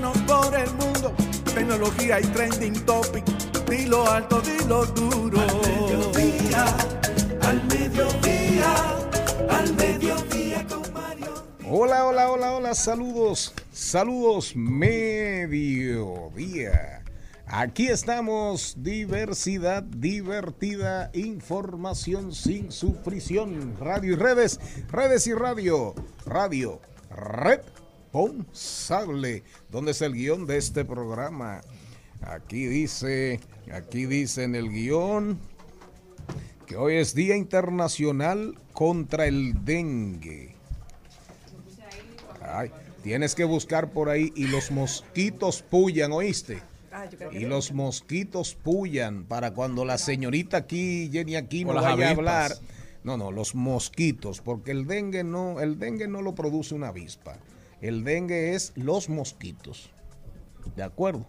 por el mundo tecnología y trending topic. Dilo alto, dilo duro. Al mediodía, al mediodía, al mediodía con Mario. Hola, hola, hola, hola, saludos, saludos, mediodía. Aquí estamos, diversidad divertida, información sin sufrición, radio y redes, redes y radio, radio, red responsable. ¿Dónde es el guion de este programa? Aquí dice, aquí dice en el guion que hoy es Día Internacional contra el Dengue. Ay, tienes que buscar por ahí y los mosquitos pullan, ¿oíste? Y los mosquitos pullan para cuando la señorita aquí, Jenny aquí, no vaya a hablar. No, no, los mosquitos, porque el dengue no, el dengue no lo produce una avispa. El dengue es los mosquitos. ¿De acuerdo?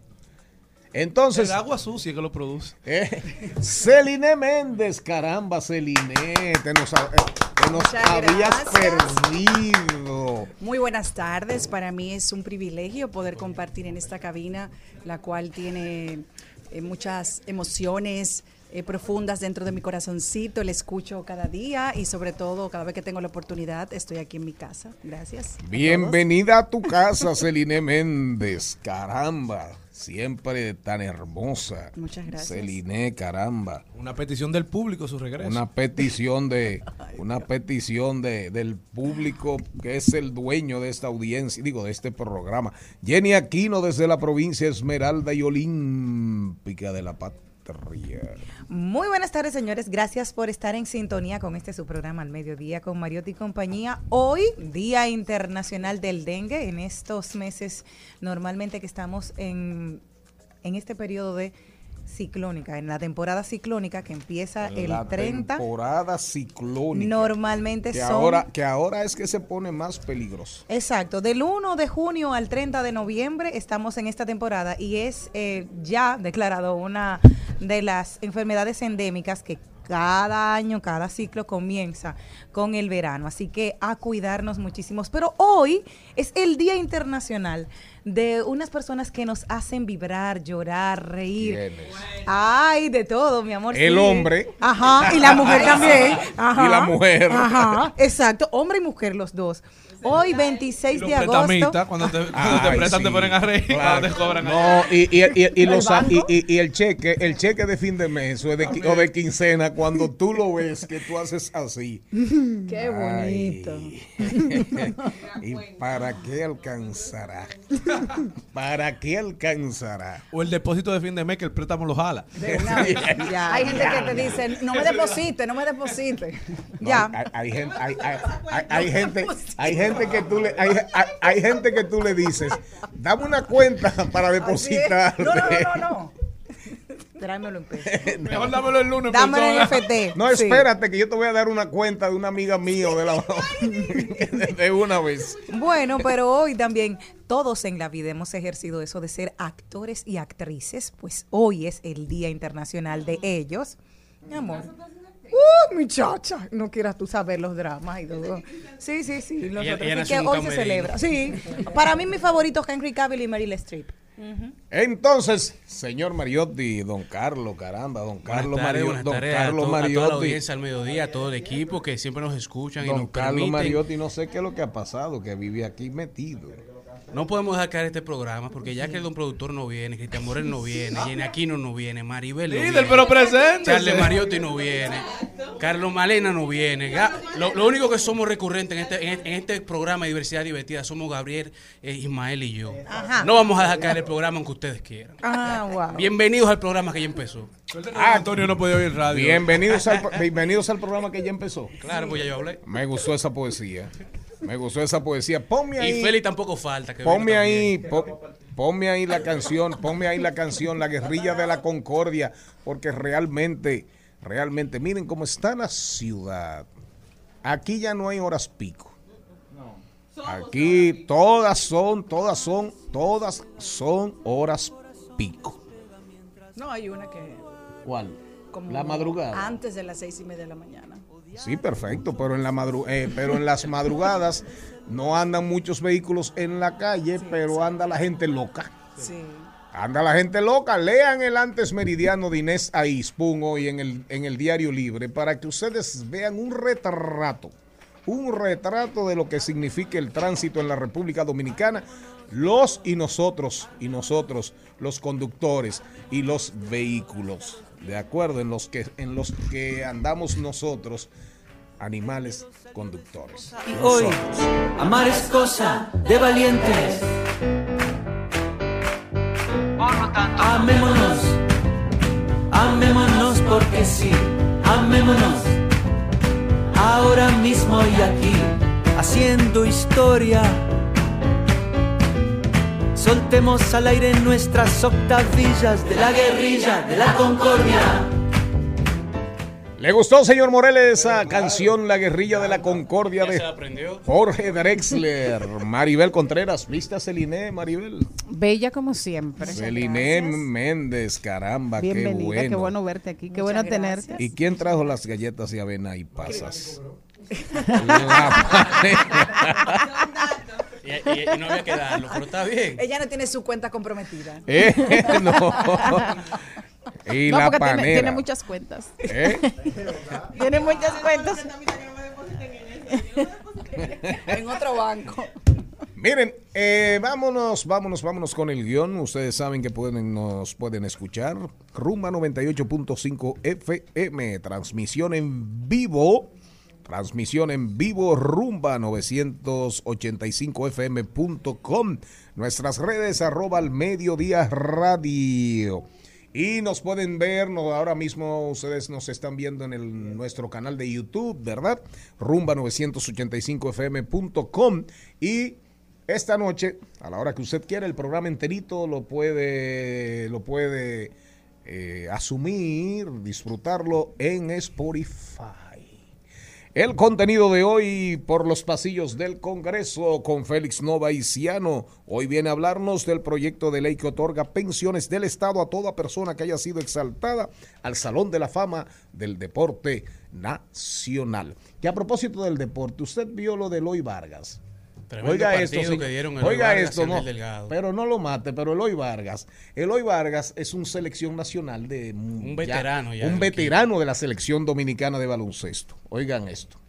Entonces. El agua sucia que lo produce. Eh, Celine Méndez, caramba, Celine, te nos, eh, te nos habías perdido. Muy buenas tardes. Para mí es un privilegio poder compartir en esta cabina, la cual tiene eh, muchas emociones, eh, profundas dentro de mi corazoncito, le escucho cada día y sobre todo cada vez que tengo la oportunidad estoy aquí en mi casa. Gracias. Bienvenida a, tu casa, Celine Méndez. Caramba, siempre tan hermosa. Muchas gracias. Celine, caramba. Una petición del público su regreso. Una petición de una petición de, del público que es el dueño de esta audiencia, digo, de este programa. Jenny Aquino desde la provincia Esmeralda y Olímpica de la Muy buenas tardes, señores. Gracias por estar en sintonía con este su programa al mediodía con Mariotti y compañía. Hoy, Día Internacional del Dengue. En estos meses, normalmente que estamos en, en este periodo de ciclónica, en la temporada ciclónica que empieza el la 30. Temporada ciclónica. Normalmente que son. Ahora, que ahora es que se pone más peligroso. Exacto, del 1 de junio al 30 de noviembre estamos en esta temporada y es eh, ya declarado una de las enfermedades endémicas que cada año, cada ciclo comienza con el verano. Así que a cuidarnos muchísimos. Pero hoy es el Día Internacional de unas personas que nos hacen vibrar, llorar, reír. Ay, de todo, mi amor. El sí. hombre. Ajá, y la mujer también. Ajá. Y la mujer. Ajá, exacto, hombre y mujer los dos. Hoy, 26 Los de agosto. prestamistas, cuando te, cuando te Ay, prestan, te ponen a reír. claro. Cuando te cobran. No, y, y, y, y los- banco? y- y- y el cheque, el cheque de fin de mes o de, qui- o de quincena, cuando tú lo ves que tú haces así. Qué bonito. ¿Y para qué alcanzará? ¿Para qué alcanzará? O el depósito de fin de mes que el préstamo lo jala. De una- ya, Hay gente que te dice, no me deposite, no me deposite. No, Ya. Hay, hay gente, hay, hay- hay- hay gente, hay gente que tú le, hay, hay- hay gente que tú le dices, dame una cuenta para depositar. No, no, no, no, no. Tráemelo en peso. Mejor dámelo el lunes. Dámelo en. FT. No, Sí. espérate, que yo te voy a dar una cuenta de una amiga mía o de la de una vez. Bueno, pero hoy también todos en la vida hemos ejercido eso de ser actores y actrices, pues hoy es el Día Internacional de ellos. Mi amor. Muchacha, no quieras tú saber los dramas y todo. Sí, sí, sí. Los Ella- otros, ella y nació que hoy se celebra. Sí. Para mí, mi favorito es Henry Cavill y Meryl Streep. Entonces, señor Mariotti, don Carlos, caramba, don Carlos Mariotti, don Carlos to- a toda la Mariotti, audiencia al mediodía, a todo el equipo que siempre nos escuchan y don nos Carlos permiten. Mariotti, no sé qué es lo que ha pasado, que vive aquí metido. No podemos dejar caer este programa porque ya que el don productor no viene, Cristian Morel no viene, Jenny Aquino no viene, Maribel no Líder, viene, pero presente. Charles Mariotti no viene, Carlos Malena no viene. Ya, lo, lo único que somos recurrentes en este, en, en este programa de Diversidad Divertida somos Gabriel, eh, Ismael y yo. Ajá. No vamos a dejar caer el programa aunque ustedes quieran. Ah, wow. Bienvenidos al programa que ya empezó. Ah, Antonio no podía oír radio. Bienvenidos al, bienvenidos al programa que ya empezó. Claro, pues ya yo hablé. Me gustó esa poesía. Me gustó esa poesía. Ponme ahí. Y Félix tampoco falta. Que Ponme ahí, po- ponme ahí la canción, ponme ahí la canción, la guerrilla de la concordia, porque realmente, realmente, miren cómo está la ciudad. Aquí ya no hay horas pico. Aquí todas son, todas son, todas son horas pico. No, hay una que... ¿Cuál? como La madrugada. Antes de las seis y media de la mañana. Sí, perfecto, pero en la madru- eh, pero en las madrugadas no andan muchos vehículos en la calle, pero anda la gente loca. Sí. Anda la gente loca. Lean el antes meridiano de Inés Aispun hoy en el, en el Diario Libre para que ustedes vean un retrato, un retrato de lo que significa el tránsito en la República Dominicana, los y nosotros, y nosotros, los conductores y los vehículos, de acuerdo, en los que, en los que andamos nosotros, animales conductores. Hoy, Nosotros. amar es cosa de valientes. Amémonos, amémonos porque sí, amémonos. Ahora mismo y aquí, haciendo historia. Soltemos al aire nuestras octavillas de la guerrilla, de la concordia. ¿Le gustó, señor Morel, esa canción, La Guerrilla de la Concordia Ya se la de aprendió. Jorge Drexler? Maribel Contreras, ¿viste a Celine, Maribel? Bella como siempre. Celine Méndez, caramba, qué bueno. qué bueno verte aquí, qué bueno tenerte. ¿Y quién trajo las galletas de avena y pasas? La Y, y- y no había que darlo, pero está bien. Ella no tiene su cuenta comprometida. Eh, no. Y no, la porque panera. tiene, tiene muchas cuentas. ¿Eh? tiene muchas cuentas. En otro banco. Miren, eh, vámonos, vámonos, vámonos con el guion. Ustedes saben que pueden, nos pueden escuchar. Rumba 98.5 FM, transmisión en vivo. Transmisión en vivo, rumba 985fm.com. Nuestras redes, arroba al mediodía radio. Y nos pueden ver, ahora mismo ustedes nos están viendo en nuestro canal de YouTube, ¿verdad? Rumba985fm.com. Y esta noche, a la hora que usted quiera, el programa enterito lo puede, lo puede eh, asumir, disfrutarlo en Spotify. El contenido de hoy por los pasillos del Congreso con Félix Nova y Ciano. Hoy viene a hablarnos del proyecto de ley que otorga pensiones del Estado a toda persona que haya sido exaltada al Salón de la Fama del Deporte Nacional. Que a propósito del deporte, usted vio lo de Eloy Vargas. Tremendo Oiga esto, sí. que dieron Eloy Oiga Vargas esto, no. Delgado. Pero no lo mate, pero Eloy Vargas. Eloy Vargas es un selección nacional de un veterano ya un veterano de la selección dominicana de baloncesto. Oigan esto.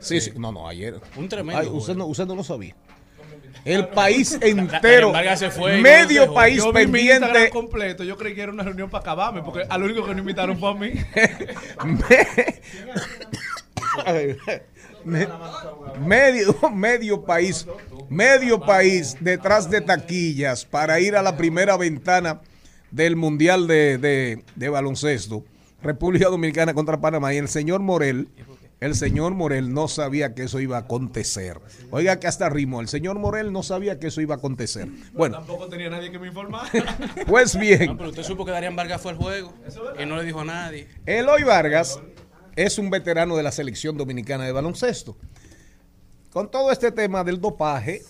Sí, sí, no, no, ayer. Un tremendo Ay, usted, juego. no, usted no lo sabía. El país entero, Vargas se fue no medio país Yo pendiente, completo. Yo creí que era una reunión para acabarme, porque al único que no invitaron fue a mí. Me- medio, medio país, medio país detrás de taquillas para ir a la primera ventana del Mundial de, de- de baloncesto. República Dominicana contra Panamá. Y el señor Morel, el señor Morel no sabía que eso iba a acontecer. Oiga que hasta ritmo, el señor Morel no sabía que eso iba a acontecer. Bueno, Tampoco tenía nadie que me informara. pues bien. No, pero usted supo que Darían Vargas fue al juego y no le dijo a nadie. Eloy Vargas es un veterano de la selección dominicana de baloncesto. Con todo este tema del dopaje,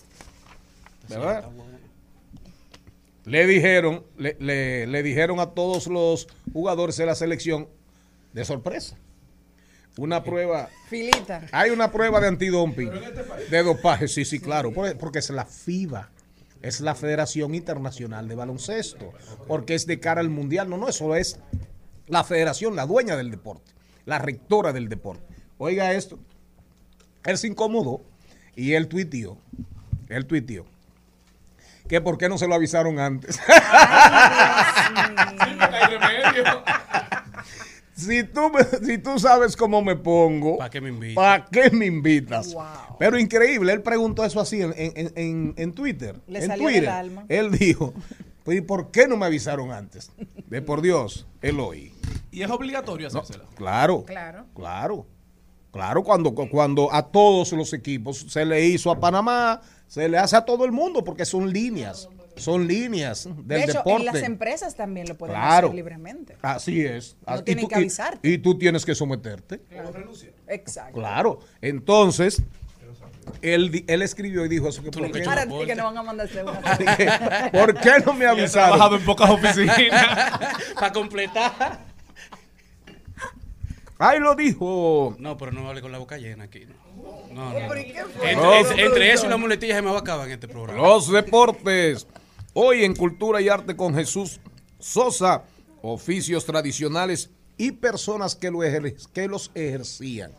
¿verdad? Le dijeron, le, le- le dijeron a todos los jugadores de la selección de sorpresa. Una prueba, Filita. hay una prueba de antidumping, de dopaje, sí, sí, claro, porque, porque es la FIBA, es la Federación Internacional de Baloncesto, porque es de cara al Mundial, no, no, eso es la federación, la dueña del deporte, la rectora del deporte. Oiga esto, él se incomodó y él tuiteó, él tuiteó, que por qué no se lo avisaron antes. si, tú, si tú sabes cómo me pongo, ¿Para qué me invitas? ¿para qué me invitas? Pero increíble, él preguntó eso así en, en- en- en Twitter. Le en salió del Twitter. alma. Él dijo, pues, ¿y por qué no me avisaron antes? De por Dios, Eloy. Y es obligatorio No, hacérsela. claro, Claro. claro, claro, cuando, cuando a todos los equipos se le hizo a Panamá, se le hace a todo el mundo porque son líneas, son líneas del De hecho, deporte. en las empresas también lo pueden Claro. hacer libremente. Así es. No Y tienen tú- que avisarte. Y, tú tienes que someterte. Exacto. Claro. Entonces, él, él escribió y dijo eso. Que por, qué, Para Soporte. ti que no van a mandarse una. ¿Por qué no me He trabajado avisaron? en pocas oficinas. Para completar. Ahí lo dijo. No, pero no hable con la boca llena aquí. No, no. Entre, eso y la muletilla se me va a acabar en este programa. Los deportes. Hoy en Cultura y Arte con Jesús Sosa, oficios tradicionales y personas que, lo ejer- que los ejercían.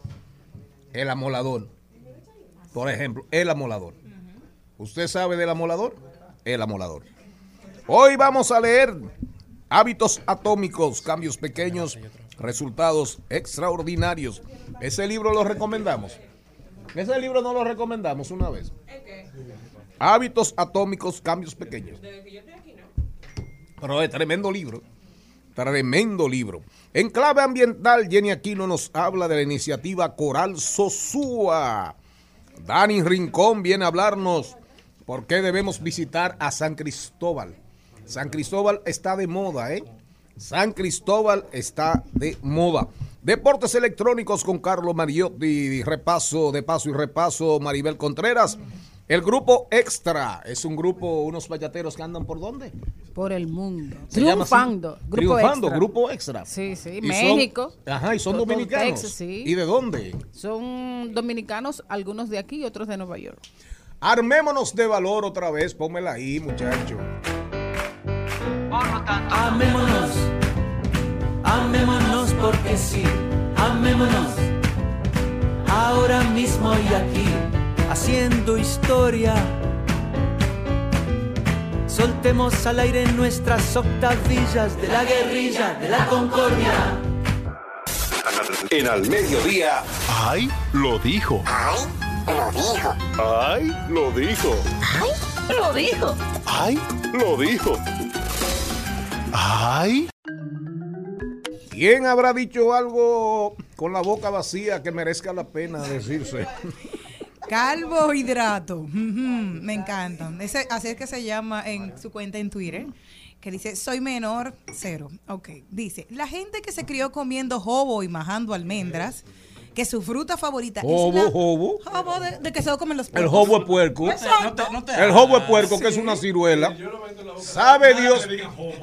El amolador. Por ejemplo, el amolador. ¿Usted sabe del amolador? El amolador. Hoy vamos a leer hábitos atómicos, cambios pequeños, resultados extraordinarios. Ese libro lo recomendamos. Ese libro no lo recomendamos una vez. Hábitos atómicos, cambios pequeños. Pero es tremendo libro. Tremendo libro. En clave ambiental, Jenny Aquino nos habla de la iniciativa Coral Sosúa. Dani Rincón viene a hablarnos por qué debemos visitar a San Cristóbal. San Cristóbal está de moda, ¿eh? San Cristóbal está de moda. Deportes electrónicos con Carlos Mariotti, repaso de paso y repaso, Maribel Contreras. El grupo Extra es un grupo, unos bayateros que andan por dónde? Por el mundo. Se. Triunfando. Grupo Triunfando, extra. grupo Extra. Sí, sí. Y son- México. ajá, y son Todo dominicanos. Texas, sí. ¿Y de dónde? Son dominicanos, algunos de aquí y otros de Nueva York. Armémonos de valor otra vez, pónmela ahí, muchacho. Amémonos, amémonos porque sí, amémonos. Ahora mismo y aquí, haciendo historia. Soltemos al aire nuestras octavillas de la guerrilla, de la concordia. En al mediodía. ¡Ay! Lo dijo. ¡Ay! Lo dijo. ¡Ay! Lo dijo. ¡Ay! Lo dijo. ¡Ay! ¿Quién habrá dicho algo con la boca vacía que merezca la pena decirse? Carbohidrato. Me encantan. Ese, así es que se llama en su cuenta en Twitter. Que dice, soy menor, cero. Ok. Dice, la gente que se crió comiendo jobo y majando almendras, que su fruta favorita Jobo, es la jobo. jobo de, de que se lo comen los El puercos. jobo es puerco. No te, no te El jobo es puerco, que es una ciruela. Sabe Dios,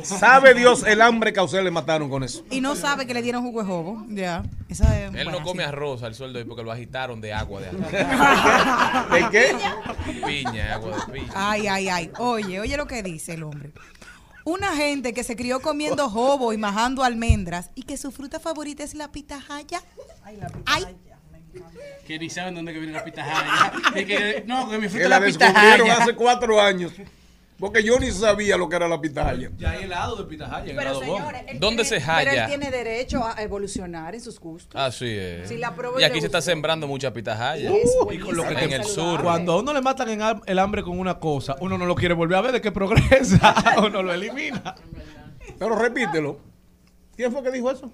sabe Dios el hambre que a usted le mataron con eso. Y no sabe que le dieron jugo de jobo. Ya. Esa es Él buena, no come sí. arroz al sueldo ahí porque lo agitaron de agua de arroz. ¿De qué? piña, agua de piña. Ay, ay, ay. Oye, oye lo que dice el hombre. Una gente que se crió comiendo jobo y majando almendras y que su fruta favorita es la pitahaya. Ay, Que ni saben dónde que viene la pitahaya. Que, no, que mi fruta es la la descubrieron pitahaya. hace cuatro años. Porque yo ni sabía lo que era la pitaya. Ya hay helado de pitahaya, Pero señores, ¿Dónde tiene- se halla? Pero él tiene derecho a evolucionar en sus gustos. Así es. Si la prueba y aquí se está sembrando mucha pitahaya. Es Y con lo que en el sur. Cuando a uno le matan en el hambre con una cosa, uno no lo quiere volver a ver de que progresa o no lo elimina. Pero repítelo. ¿Quién fue que dijo eso?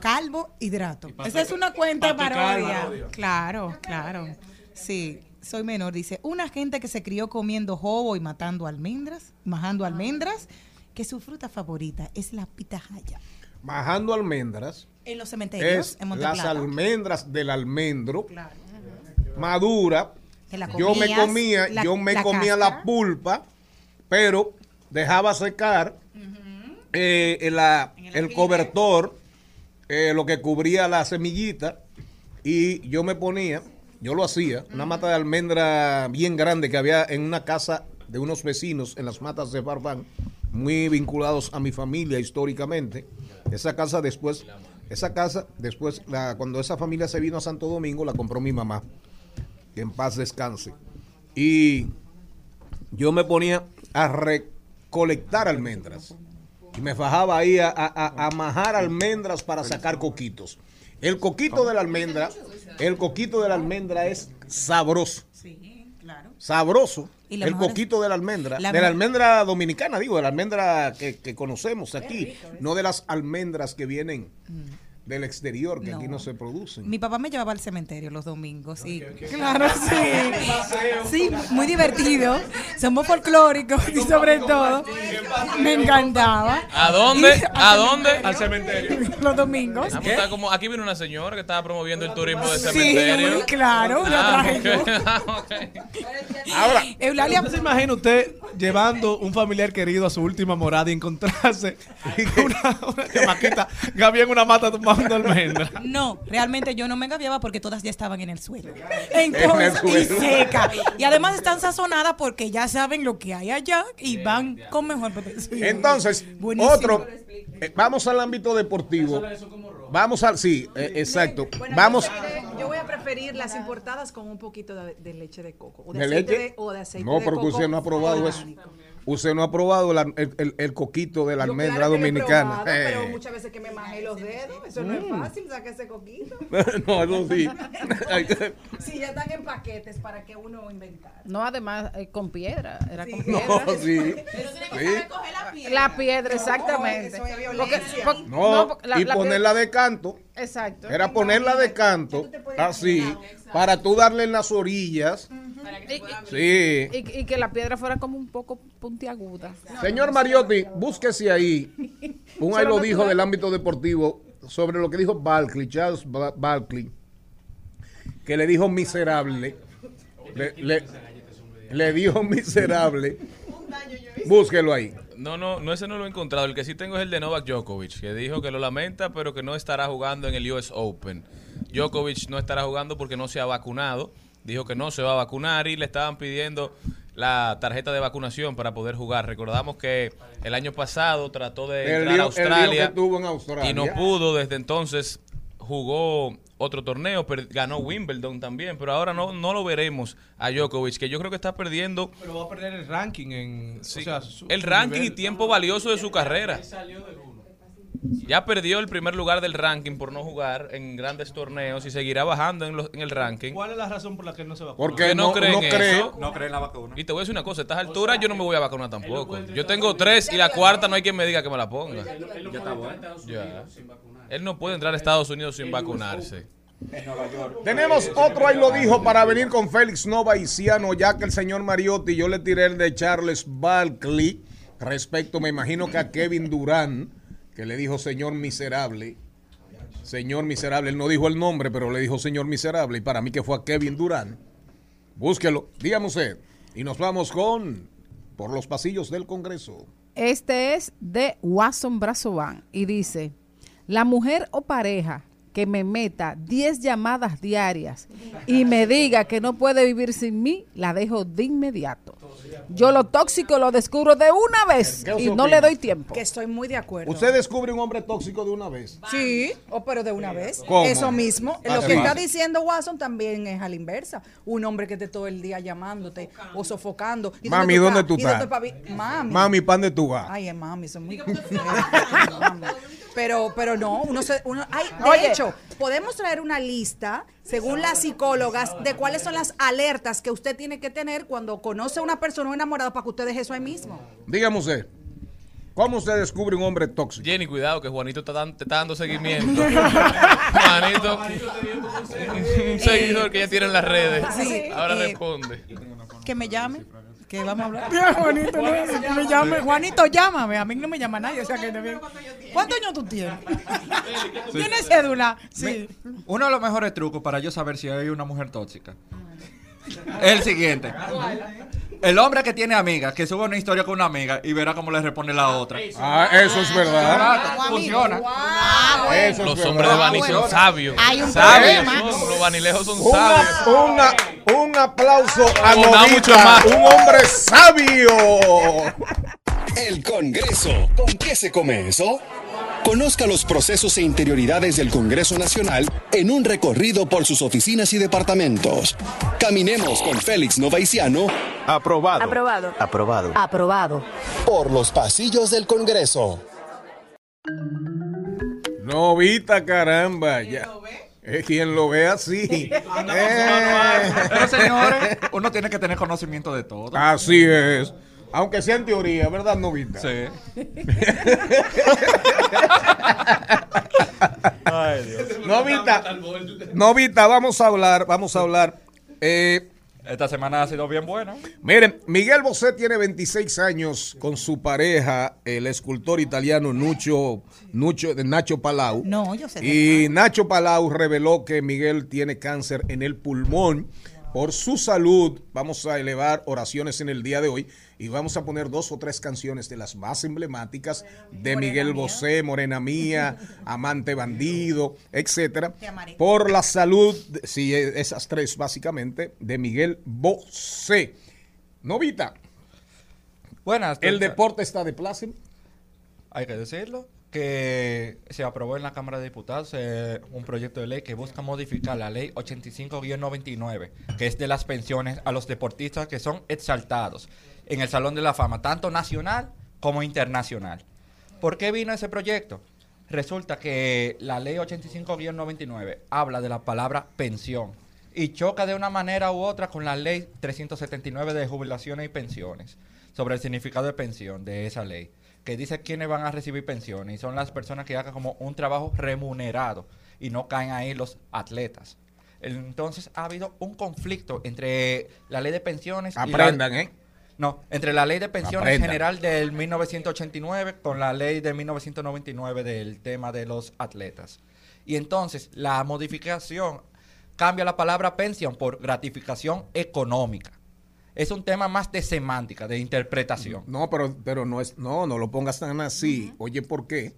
calvo hidrato. Esa es una cuenta parodia. Claro, claro. Sí, soy menor. Dice, una gente que se crió comiendo jobo y matando almendras, majando almendras, que su fruta favorita es la pitahaya. Majando almendras En los cementerios, es en las Monteplata. almendras del almendro Claro. madura. Yo me comía, la- yo me la comía la pulpa, pero dejaba secar eh, el, la- el cobertor, eh, lo que cubría la semillita, y yo me ponía, yo lo hacía, una mata de almendra bien grande que había en una casa de unos vecinos en las matas de Barbán, muy vinculados a mi familia históricamente. Esa casa después, esa casa después, cuando esa familia se vino a Santo Domingo, la compró mi mamá en paz descanse. Y yo me ponía a recolectar almendras. Y me fajaba ahí a, a- a- a majar almendras para sacar coquitos. El coquito de la almendra, el coquito de la almendra es sabroso. Sí, claro. Sabroso. Y El es- coquito de la almendra. la de la almendra dominicana, digo, de la almendra que, que conocemos aquí. No de las almendras que vienen del exterior, que aquí No. se producen. Mi papá me llevaba al cementerio los domingos. Y, Claro, sí. Sí, muy divertido. Somos folclóricos y sobre todo me encantaba. ¿A dónde? ¿A dónde? Al cementerio. Los domingos. Está como, aquí viene una señora que estaba promoviendo el turismo de Sí, cementerio. muy claro, Ah, traje yo. ok. Ah. Ahora, Eulalia, ¿No se imagina usted llevando un familiar querido a su última morada y encontrarse una, una chamaquita Gaby en una mata almendra? no, realmente yo no me gaviaba porque todas ya estaban en el suelo. Entonces, En el y seca. Y además están sazonadas porque ya saben lo que hay allá y van con mejor sí. Entonces, Buenísimo. otro, eh, vamos al ámbito deportivo. Vamos al, sí, eh, exacto. Bueno, Vamos, yo voy a preferir las importadas con un poquito de, de leche de coco. O de, ¿de aceite leche? de- o de aceite No, de porque coco usted no ha probado eso. Usted no ha probado la- el, el- el coquito de la Yo almendra claro que dominicana. probado, Pero Eh. muchas veces que me majé los dedos, eso no es fácil, saca ese coquito. no, eso sí. Si ya están en paquetes, ¿para que uno inventar? No, además, eh, con piedra. Era con No, piedra. sí. Sí. La piedra, exactamente. eso es Porque- violencia. porque- No, porque la- y la ponerla de canto. piedra- Exacto. Era ponerla de canto, así, para tú darle en las orillas. Y, Sí. y- y que la piedra fuera como un poco puntiaguda. Señor Mariotti, búsquese ahí. Un ahí lo dijo del ámbito deportivo sobre lo que dijo Barkley, Charles Ba- Barkley, que le dijo miserable. Le, le- le dijo miserable. Búsquelo ahí. No, no, no, ese no lo he encontrado. El que sí tengo es el de Novak Djokovic, que dijo que lo lamenta, pero que no estará jugando en el US Open. Djokovic no estará jugando porque no se ha vacunado. Dijo que no se va a vacunar y le estaban pidiendo la tarjeta de vacunación para poder jugar. Recordamos que el año pasado trató de El entrar lío- a en Australia. y no pudo. Desde entonces jugó otro torneo, per- ganó Wimbledon también, pero ahora no, no lo veremos a Djokovic, que yo creo que está perdiendo Pero va a perder el ranking en. Sí, o sea, su- el su ranking y tiempo valioso de su carrera. Ya perdió el primer lugar del ranking por no jugar en grandes torneos y seguirá bajando en, los- en el ranking. ¿Cuál es la razón por la que no se va a Porque Que no no, creen no en cree. eso. No creen la vacuna. Y te voy a decir una cosa, a estas alturas yo no me voy a vacunar tampoco. Yo tengo tres y la cuarta no hay quien me diga que me la ponga. Ya está bueno. Ya. Él no puede entrar a Estados Unidos sin vacunarse. Tenemos otro ahí lo dijo para venir con Félix Nova y Ciano, ya que el señor Mariotti, yo le tiré el de Charles Barkley respecto, me imagino que a Kevin Durán, que le dijo señor miserable. señor miserable. Él no dijo el nombre, pero le dijo señor miserable. Y para mí que fue a Kevin Durán. Búsquelo, dígame usted. Y nos vamos con por los pasillos del Congreso. Este es de Watson Brazovan y dice, la mujer o pareja que me meta 10 llamadas diarias y me diga que no puede vivir sin mí, la dejo de inmediato. Yo lo tóxico lo descubro de una vez ¿Qué y no le doy tiempo. Que estoy muy de acuerdo. Usted descubre un hombre tóxico de una vez. Sí, o pero de una vez. ¿Cómo? Eso mismo. Lo Así. que está diciendo Watson también es a la inversa. Un hombre que esté todo el día llamándote o sofocando. ¿Y Mami, ¿dónde tú ¿Y estás? dónde? Mami. Mami, ¿pan de tú vas? Ay, es mami, son muy. Pero, pero no, uno se, uno, ay, de Oye. hecho, podemos traer una lista, según las psicólogas, de cuáles son las alertas que usted tiene que tener cuando conoce a una persona enamorada para que usted deje eso ahí mismo. Dígame usted. ¿Cómo usted descubre un hombre tóxico? Jenny, cuidado que Juanito está dan- te está dando seguimiento. Juanito, un seguidor que ya tiene en las redes. Sí. Ahora Eh, responde. Que me llame. Que vamos a hablar. Juanito, no, que me llame. Juanito, llámame. A mí no me llama nadie. O sea que te- ¿Cuántos años tú tienes? ¿Tienes cédula? Sí. Uno de los mejores trucos para yo saber si hay una mujer tóxica es el siguiente. El hombre que tiene amigas, que sube una historia con una amiga y verá cómo le responde la otra. Ah, eso es verdad. Funciona. Eso es Los verdad. hombres de Bani son sabios. Hay un Sabios problema. los vanilejos son Una- sabios. una- un aplauso a Novita, más. un hombre sabio. El Congreso. ¿Con qué se come eso? Conozca los procesos e interioridades del Congreso Nacional en un recorrido por sus oficinas y departamentos. Caminemos con Félix Novaiciano. Aprobado. Aprobado. Aprobado. Aprobado. Por los pasillos del Congreso. Novita, caramba. Ya. Es quien lo ve así. Eh. Pero señores, uno tiene que tener conocimiento de todo. Así es. Aunque sea en teoría, ¿verdad, Novita? Sí. Novita, Novita, vamos a hablar, vamos a hablar. Eh, Esta semana ha sido bien buena. Miren, Miguel Bosé tiene 26 años con su pareja, el escultor italiano Nucho, Nucho, Nacho Palau. No, yo sé. Y Nacho Palau reveló que Miguel tiene cáncer en el pulmón. Por su salud, vamos a elevar oraciones en el día de hoy y vamos a poner dos o tres canciones de las más emblemáticas de Miguel Bosé, Morena Mía, Amante Bandido, etcétera. Por la salud, sí, esas tres básicamente, de Miguel Bosé. Novita, Buenas. el deporte está de plácero. Hay que decirlo que se aprobó en la Cámara de Diputados eh, un proyecto de ley que busca modificar la ley 85-99, que es de las pensiones a los deportistas que son exaltados en el Salón de la Fama, tanto nacional como internacional. ¿Por qué vino ese proyecto? Resulta que la ley 85-99 habla de la palabra pensión y choca de una manera u otra con la ley 379 de jubilaciones y pensiones sobre el significado de pensión de esa ley, que dice quiénes van a recibir pensiones y son las personas que hagan como un trabajo remunerado y no caen ahí los atletas. Entonces ha habido un conflicto entre la ley de pensiones y Aprendan, la, ¿eh? no, entre la ley de pensiones Aprendan. general del 1989 con la ley de 1999 del tema de los atletas. Y entonces la modificación cambia la palabra pensión por gratificación económica. Es un tema más de semántica, de interpretación. No, pero, pero no es, no, no lo pongas tan así. Oye, ¿por qué?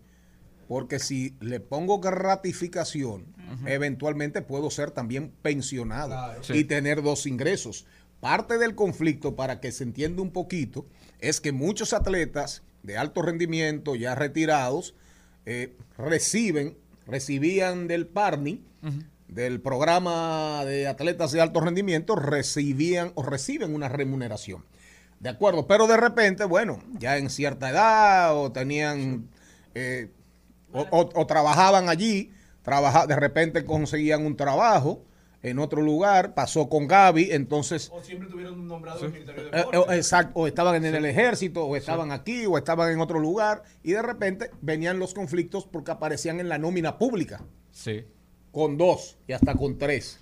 Porque si le pongo gratificación, eventualmente puedo ser también pensionado Sí. y tener dos ingresos. Parte del conflicto, para que se entienda un poquito, es que muchos atletas de alto rendimiento, ya retirados, eh, reciben, recibían del PARNI, del programa de atletas de alto rendimiento, recibían o reciben una remuneración. De acuerdo, pero de repente, bueno, ya en cierta edad o tenían, eh, o, o- o trabajaban allí, trabaja, de repente conseguían un trabajo en otro lugar, pasó con Gaby, entonces... O siempre tuvieron nombrado el Ministerio de Eh, Deportes. eh, exacto, o estaban en el ejército, o estaban aquí, o estaban en otro lugar, y de repente venían los conflictos porque aparecían en la nómina pública, Sí. Con dos y hasta con tres.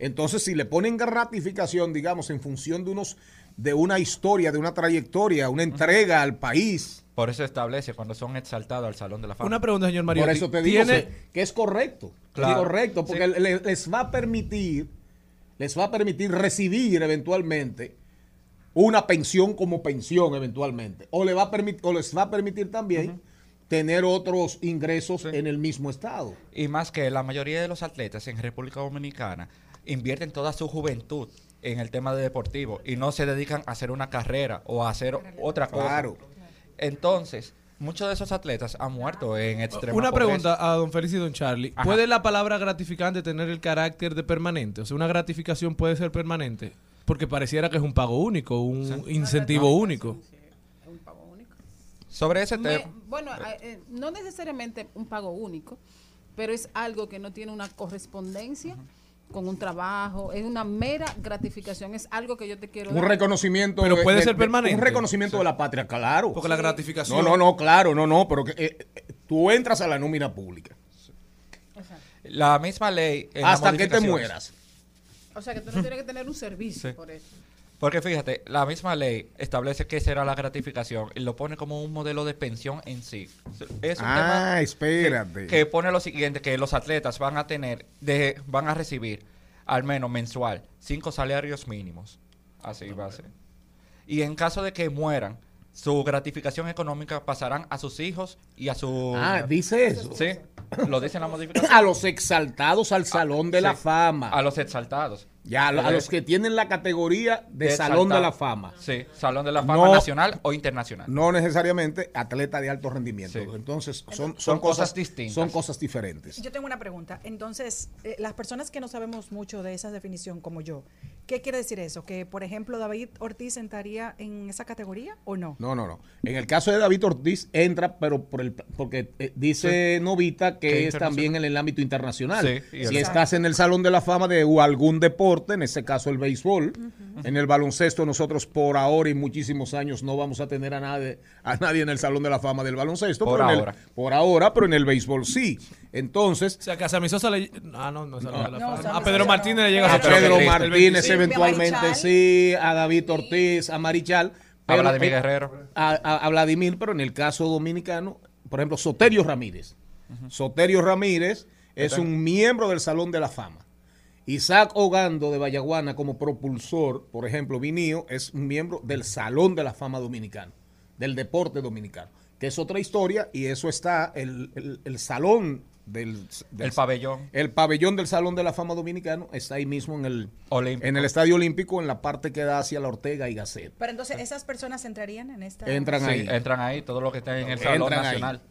Entonces, si le ponen gratificación, digamos, en función de unos de una historia, de una trayectoria, una entrega al país. Por eso establece cuando son exaltados al Salón de la Fama. Una pregunta, señor Mario. Por eso te digo ¿Tiene- que- que es correcto. Claro. Es correcto, porque Sí. les va a permitir, les va a permitir recibir eventualmente una pensión como pensión eventualmente. O le va a permitir, o les va a permitir también tener otros ingresos en el mismo estado. Y más que la mayoría de los atletas en República Dominicana invierten toda su juventud en el tema de deportivo y no se dedican a hacer una carrera o a hacer otra cosa. Claro. Entonces, muchos de esos atletas han muerto en extrema Una pobreza. pregunta a don Félix y don Charlie. Ajá. ¿Puede la palabra gratificante tener el carácter de permanente? O sea, una gratificación puede ser permanente. Porque pareciera que es un pago único, un incentivo único. Sobre ese tema. bueno, eh, no necesariamente un pago único, pero es algo que no tiene una correspondencia con un trabajo, es una mera gratificación, es algo que yo te quiero Un dar. reconocimiento. Pero de- puede de- ser de- permanente. Un reconocimiento de la patria, claro. Porque la gratificación- No, no, no, claro, no, no, pero que, eh, eh, tú entras a la nómina pública. La misma ley. Hasta que te mueras. O sea, que tú no tienes que tener un servicio Sí. por eso. Porque fíjate, la misma ley establece qué será la gratificación y lo pone como un modelo de pensión en sí. Es un Ah, tema espérate. Que, que pone lo siguiente, que los atletas van a tener, de, van a recibir al menos mensual cinco salarios mínimos. Así va a ser. Y en caso de que mueran, su gratificación económica pasarán a sus hijos y a su... Ah, dice eso. Sí, lo dice en la modificación. A los exaltados al Salón de la Fama. A los exaltados. Ya, a, a los que tienen la categoría de, De Salón de la Fama. Sí, Salón de la Fama No- nacional o internacional. No necesariamente atleta de alto rendimiento. Sí. Entonces, son, son, Son cosas, cosas distintas. Son cosas diferentes. Yo tengo una pregunta. Entonces, eh, las personas que no sabemos mucho de esa definición, como yo, ¿qué quiere decir eso? ¿Que, por ejemplo, David Ortiz entraría en esa categoría o no? No, no, no. En el caso de David Ortiz entra, pero por el porque eh, dice Novita que es también en el ámbito internacional. Sí, si estás en el Salón de la Fama de o algún deporte, en este caso el béisbol, en el baloncesto nosotros por ahora y muchísimos años no vamos a tener a nadie, a nadie en el Salón de la Fama del baloncesto. Por pero el- ahora. por ahora, pero en el béisbol sí. Entonces, O sea, que a Sammy Sosa le... Ah, no, no, no es la No, fama. Sammy A Pedro Martínez le llega a pero Pedro Martínez 25. eventualmente sí, a David Ortiz, a Marichal. A Vladimir Guerrero. A, a- a Vladimir, pero en el caso dominicano, por ejemplo, Soterio Ramírez. Soterio Ramírez es un miembro del Salón de la Fama. Isaac Ogando de Vallaguana como propulsor, por ejemplo, Vinío, es un miembro del Salón de la Fama dominicano, del deporte dominicano, que es otra historia y eso está, el, el- el salón del, del- El pabellón. el pabellón del Salón de la Fama Dominicano está ahí mismo en el, Olímpico. en el Estadio Olímpico, en la parte que da hacia la Ortega y Gasset. Pero entonces, ¿esas personas entrarían en esta? Entran Sí, ahí. entran ahí, todo lo que está en el Salón Entran ahí. Nacional.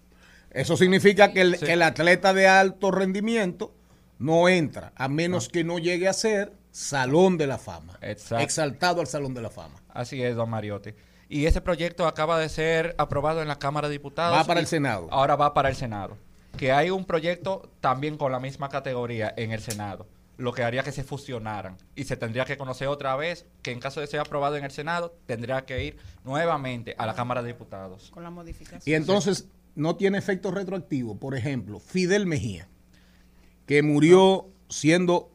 Eso significa que el, Sí. que el atleta de alto rendimiento no entra, a menos que no llegue a ser Salón de la Fama. Exacto. Exaltado al Salón de la Fama. Así es, don Mariotti. Y ese proyecto acaba de ser aprobado en la Cámara de Diputados. Va para el Senado. Ahora va para el Senado. Que hay un proyecto también con la misma categoría en el Senado. Lo que haría que se fusionaran. Y se tendría que conocer otra vez que en caso de ser aprobado en el Senado, tendría que ir nuevamente a la Cámara de Diputados. Con la modificación. Y entonces no tiene efecto retroactivo. Por ejemplo, Fidel Mejía, que murió siendo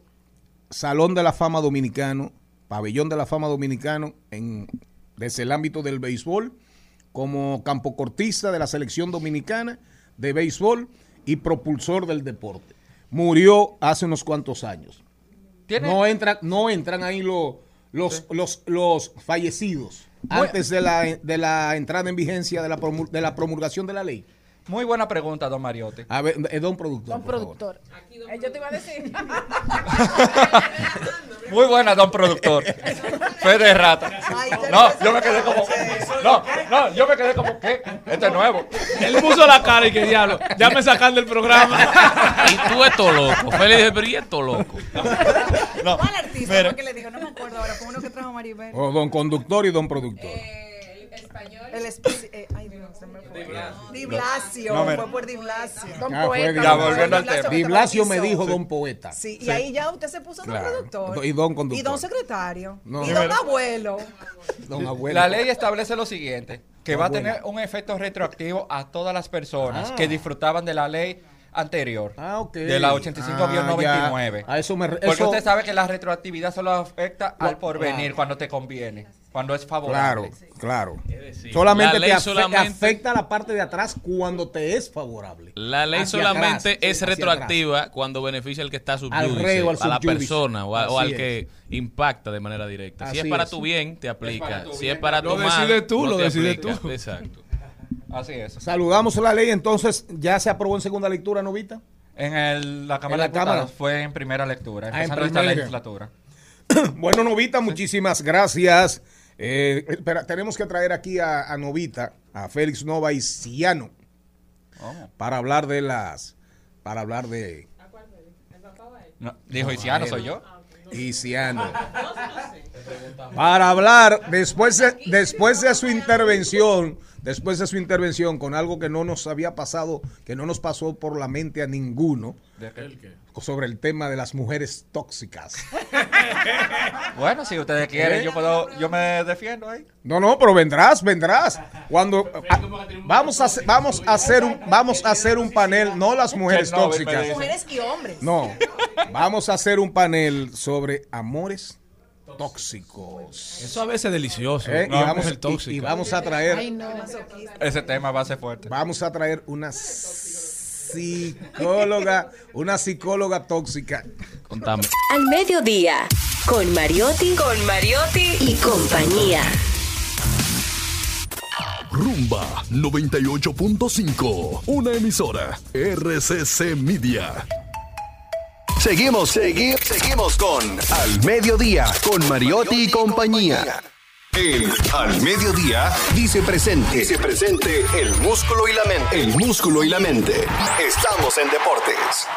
Salón de la Fama Dominicano, Pabellón de la Fama Dominicano, en, desde el ámbito del béisbol, como campocortista de la selección dominicana de béisbol y propulsor del deporte. Murió hace unos cuantos años. ¿Tiene? No, entra, no entran ahí lo- los, los, los fallecidos antes de la, de la entrada en vigencia de la, promul- de la promulgación de la ley. Muy buena pregunta, don Mariotti. A ver, eh, don productor. Don productor. Eh, yo te iba a decir. Muy buena, don productor. Fe de rata. No, yo me quedé como. No, no, yo me quedé como. ¿Qué? Este es nuevo. Él puso la cara y que diablo, ya me sacan del programa. Y tú esto loco. Félix ¿y esto loco? No, ¿Cuál artista mira. fue que le dijo? No me acuerdo ahora. Fue uno que trajo Maribel. O don conductor y don productor. El espe- eh, ay, Dios, se me fue. Di Blasio. No, fue por Di Blasio. Don Ah, poeta. Di- Ya, volviendo al tema. Di Blasio me dijo don poeta. Sí, y ahí ya usted se puso don Claro. productor. Y don conductor. Y don secretario. No. Y Sí, don abuelo. Don abuelo. La ley establece lo siguiente, que va a tener un efecto retroactivo a todas las personas Ah. que disfrutaban de la ley anterior. Ah, ok. De la 85-99. Ah. A eso me re- Porque eso- usted sabe que la retroactividad solo afecta al porvenir cuando te conviene, cuando es favorable. Claro, claro. decir, solamente la ley te, afe- solamente- afecta la parte de atrás cuando te es favorable. La ley Hacia solamente atrás, es retroactiva cuando beneficia al que está al a la persona o, a- o Así al es. que impacta de manera directa. si es para es. tu bien, te aplica. si bien. es para Lo tu mal, decides tú, no lo decides aplica. tú. Exacto. Así es. Saludamos la ley, entonces ya se aprobó en segunda lectura, Novita. En el- la Cámara En la de Cámara. fue en primera lectura, Ah, en empezando esta primera. legislatura. Bueno, Novita, muchísimas gracias. Eh, espera, tenemos que traer aquí a, a Novita, a Félix Nova y Ciano, Oh. para hablar de las, para hablar de No, dijo, ¿y si ya no soy yo? Isiano. Para hablar después de, después de su intervención, después de su intervención con algo que no nos había pasado, que no nos pasó por la mente a ninguno, ¿De qué? sobre el tema de las mujeres tóxicas. Bueno, si ustedes quieren, ¿Eh? yo puedo, yo me defiendo ahí. No, no, pero vendrás, vendrás. Cuando vamos a hacer- vamos a hacer un vamos a hacer un panel, no las mujeres tóxicas. Mujeres y hombres. No, vamos a hacer un panel sobre amores tóxicos. Eso a veces es delicioso. ¿Eh? y, vamos, el y- tóxico. y vamos a traer Ay, no. Ese tema va a ser fuerte. vamos a traer una psicóloga, una psicóloga tóxica. Contame. Al mediodía, con Mariotti, con Mariotti y compañía. Rumba 98.5, una emisora RCC Media. Seguimos, seguimos, seguimos con Al Mediodía, con Mariotti y compañía. El Al Mediodía dice presente. Dice presente el músculo y la mente. El músculo y la mente. Estamos en deportes.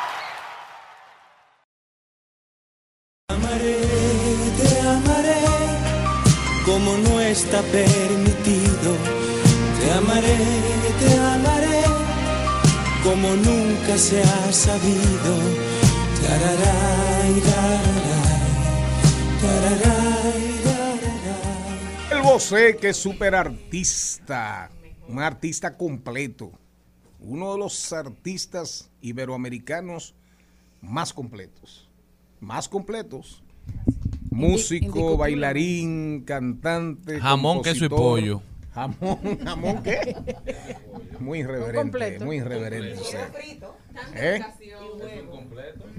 amaré, te amaré, como no está permitido. Te amaré, te amaré, como nunca se ha sabido. El Bosé, que es súper artista, un artista completo, uno de los artistas iberoamericanos más completos, más completos. Músico, bailarín, cantante, Jamón, queso y pollo. Jamón, jamón, ¿qué? Muy irreverente, muy irreverente. ¿Eh?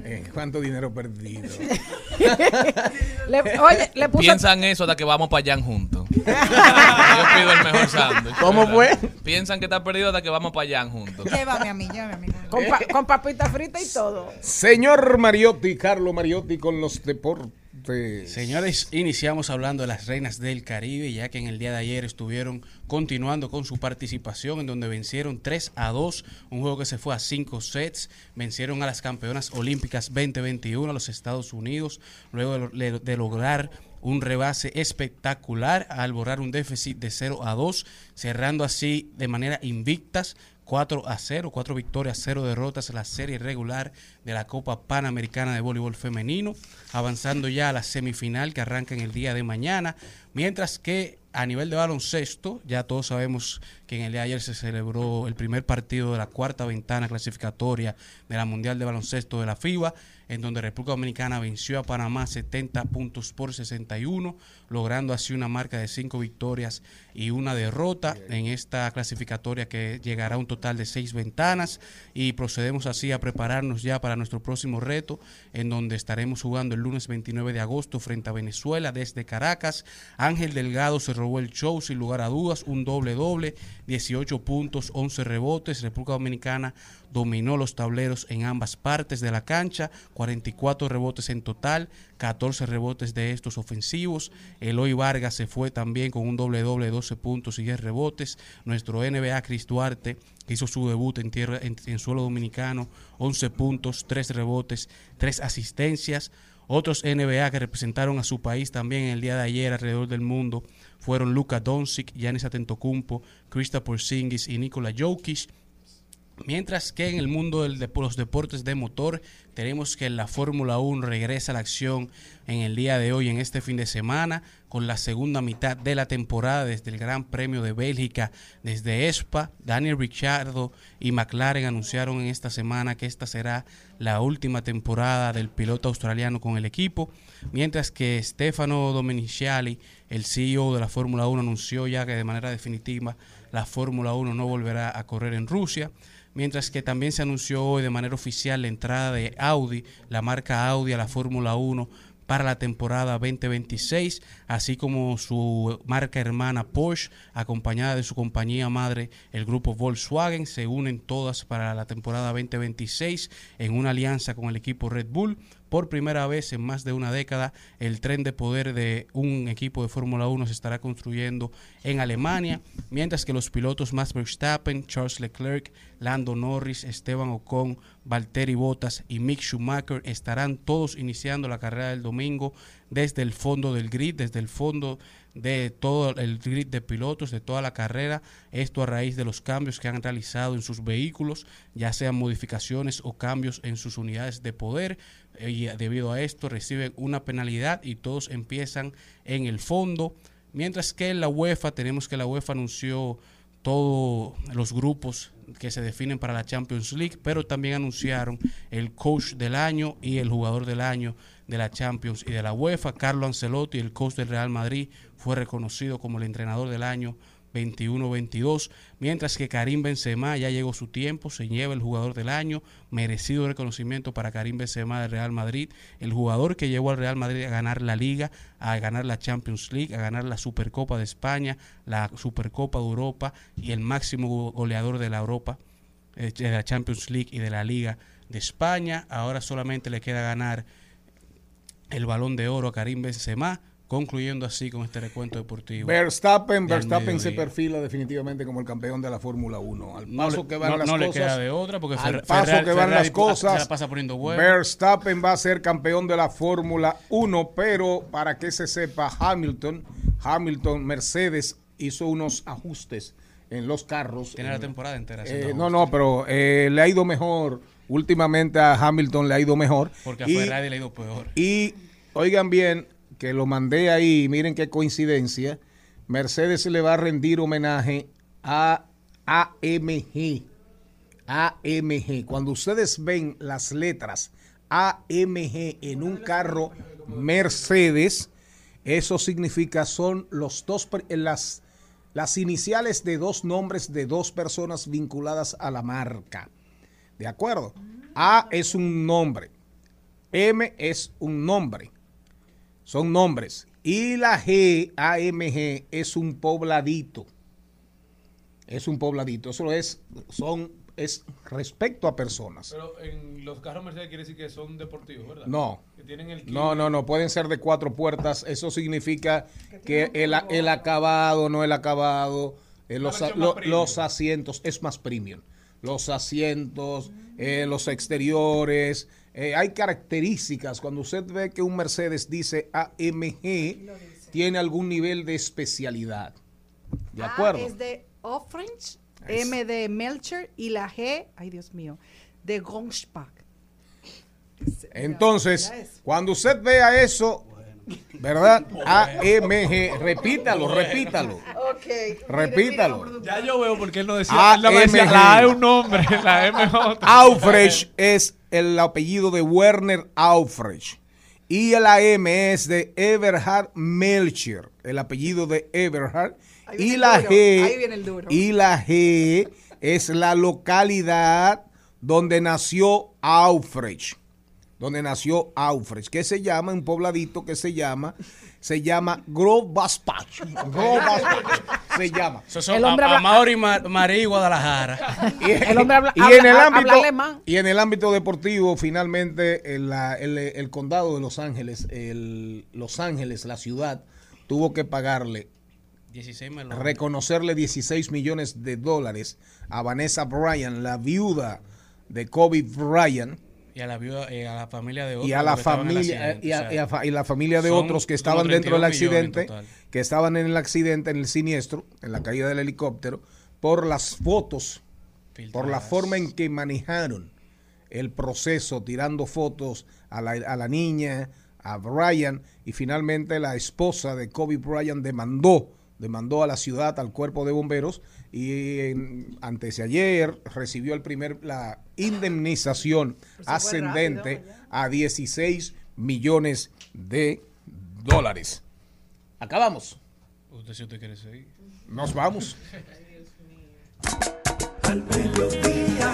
Eh, ¿Cuánto dinero perdido? Le- oye, le puso. Piensan eso hasta que vamos para allá juntos. Yo pido el mejor sándwich. ¿Cómo fue? Piensan que está perdido hasta que vamos para allá juntos. Llévame a mí, llévame a mí. Con, pa- con papita frita y todo. Señor Mariotti, Carlo Mariotti con los deportes. Señores, iniciamos hablando de las reinas del Caribe, ya que en el día de ayer estuvieron continuando con su participación, en donde vencieron 3 a 2, un juego que se fue a 5 sets, vencieron a las campeonas olímpicas 2021, a los Estados Unidos, luego de, de lograr un rebase espectacular al borrar un déficit de 0 a 2, cerrando así de manera invictas 4 a 0, 4 victorias, 0 derrotas la serie regular de la Copa Panamericana de Voleibol Femenino, avanzando ya a la semifinal que arranca en el día de mañana, mientras que a nivel de baloncesto, ya todos sabemos que en el día de ayer se celebró el primer partido de la cuarta ventana clasificatoria de la Mundial de Baloncesto de la FIBA, en donde República Dominicana venció a Panamá 70 puntos por 61, logrando así una marca de 5 victorias y una derrota en esta clasificatoria que llegará a un total de 6 ventanas y procedemos así a prepararnos ya para nuestro próximo reto, en donde estaremos jugando el lunes 29 de agosto frente a Venezuela desde Caracas. Ángel Delgado se robó el show sin lugar a dudas, un doble doble, 18 puntos, 11 rebotes. República Dominicana dominó los tableros en ambas partes de la cancha, 44 rebotes en total, 14 rebotes de estos ofensivos. Eloy Vargas se fue también con un doble doble, 12 puntos y 10 rebotes. Nuestro NBA Chris Duarte hizo su debut en tierra en, suelo dominicano, 11 puntos, 3 rebotes, 3 asistencias. Otros NBA que representaron a su país también el día de ayer alrededor del mundo fueron Luka Doncic, Giannis Antetokounmpo, Krista Porzingis y Nikola Jokic. Mientras que en el mundo de los deportes de motor tenemos que la Fórmula 1 regresa a la acción en el día de hoy, en este fin de semana, con la segunda mitad de la temporada desde el Gran Premio de Bélgica, desde Spa. Daniel Ricciardo y McLaren anunciaron en esta semana que esta será la última temporada del piloto australiano con el equipo, mientras que Stefano Domenicali, el CEO de la Fórmula 1, anunció ya que de manera definitiva la Fórmula 1 no volverá a correr en Rusia mientras que también se anunció hoy de manera oficial la entrada de Audi, la marca Audi a la Fórmula 1 para la temporada 2026, así como su marca hermana Porsche, acompañada de su compañía madre, el grupo Volkswagen, se unen todas para la temporada 2026 en una alianza con el equipo Red Bull. Por primera vez en más de una década, el tren de poder de un equipo de Fórmula 1 se estará construyendo en Alemania, mientras que los pilotos Max Verstappen, Charles Leclerc, Lando Norris, Esteban Ocon, Valtteri Bottas y Mick Schumacher estarán todos iniciando la carrera del domingo desde el fondo del grid, desde el fondo de todo el grid de pilotos de toda la carrera, esto a raíz de los cambios que han realizado en sus vehículos, ya sean modificaciones o cambios en sus unidades de poder, eh, y debido a esto reciben una penalidad y todos empiezan en el fondo, mientras que en la UEFA tenemos que la UEFA anunció todos los grupos que se definen para la Champions League, pero también anunciaron el coach del año y el jugador del año de la Champions y de la UEFA. Carlo Ancelotti, el coach del Real Madrid, fue reconocido como el entrenador del año 21-22, mientras que Karim Benzema ya llegó su tiempo, se lleva el jugador del año, merecido reconocimiento para Karim Benzema del Real Madrid, el jugador que llevó al Real Madrid a ganar la Liga, a ganar la Champions League, a ganar la Supercopa de España, la Supercopa de Europa y el máximo goleador de la Europa, eh, de la Champions League y de la Liga de España. Ahora solamente le queda ganar el Balón de Oro a Karim Benzema concluyendo así con este recuento deportivo. Verstappen, Verstappen se perfila definitivamente como el campeón de la Fórmula 1. Al paso que van no- las no le cosas, queda de otra, porque al paso Ferrari- que van Ferrari las cosas, se la pasa poniendo huevo. Verstappen va a ser campeón de la Fórmula 1, pero para que se sepa, Hamilton, Hamilton, Mercedes hizo unos ajustes en los carros. Tiene la temporada entera. eh, no, no, pero eh, le ha ido mejor. Últimamente a Hamilton le ha ido mejor. Porque a Y- Ferrari le ha ido peor. y oigan bien, que lo mandé ahí, miren qué coincidencia. Mercedes le va a rendir homenaje a AMG. AMG. Cuando ustedes ven las letras AMG en un carro Mercedes, eso significa son los dos per- las las iniciales de dos nombres de dos personas vinculadas a la marca. ¿De acuerdo? A es un nombre. M es un nombre. Son nombres. Y la G, AMG, es un pobladito. Es un pobladito. Eso es, son, es respecto a personas. Pero en los carros Mercedes quiere decir que son deportivos, ¿verdad? No. Que tienen el No, no, no, pueden ser de cuatro puertas. Eso significa que el, el acabado, no el acabado, eh, los, lo- los asientos es más premium. Los asientos, eh, los exteriores, eh, hay características. Cuando usted ve que un Mercedes dice AMG, tiene algún nivel de especialidad. ¿De A acuerdo? es de Offrange, M de Melcher y la G, ay Dios mío, de Gonsbach. Entonces, cuando usted vea eso, ¿verdad? AMG, repítalo, repítalo. Ok. Repítalo. Ya yo veo porque él no decía, AMG. la A es un nombre, la M es otra. Es el apellido de Werner Aufrecht. Y la M es de Eberhard Melcher, el apellido de Eberhard. Ahí Y viene el la duro, G, el y la G es la localidad donde nació Aufrecht. Donde nació Aufrecht, que se llama, un pobladito que se llama, se llama Grobaspach. Grobaspach se llama. Esos son a- Amauri, Ma- Marí y Guadalajara. Y, El hombre habla- y habla- en el habla ámbito alemán. y en el ámbito deportivo finalmente el, el- el condado de Los Ángeles el, Los Ángeles la ciudad tuvo que pagarle 16 melones. reconocerle 16 millones de dólares a Vanessa Bryan la viuda de Kobe Bryant Y a la, viuda, eh, a la familia de otros. y a la familia y a, y a fa- y la familia de otros que estaban dentro del 32 millones en accidente que estaban en el accidente en el siniestro en la caída del helicóptero por las fotos por la forma en que manejaron el proceso, tirando fotos a la, a la niña, a Brian, y finalmente la esposa de Kobe Bryant demandó, demandó a la ciudad, al cuerpo de bomberos, y en- antes de ayer recibió el primer, la indemnización ascendente a 16 millones de dólares. Acabamos. Usted si usted quiere seguir. Nos vamos. Al mediodía,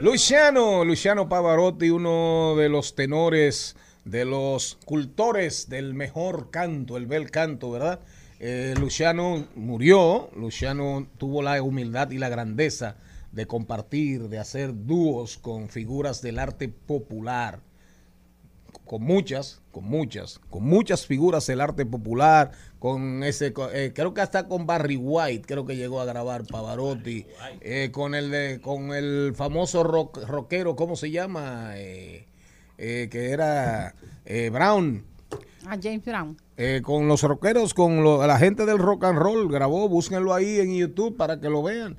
Luciano, Luciano Pavarotti, uno de los tenores, de los cultores del mejor canto, el bel canto, ¿verdad? Eh, Luciano murió, Luciano tuvo la humildad y la grandeza de compartir, de hacer dúos con figuras del arte popular, con muchas, con muchas, con muchas figuras del arte popular, con ese, co- eh, creo que hasta con Barry White, creo que llegó a grabar Pavarotti, eh, con el de- con el famoso rock, rockero, ¿cómo se llama? Eh, eh, que era eh, Brown. A James Brown. Eh, con los rockeros, con lo- la gente del rock and roll, grabó, búsquenlo ahí en YouTube para que lo vean.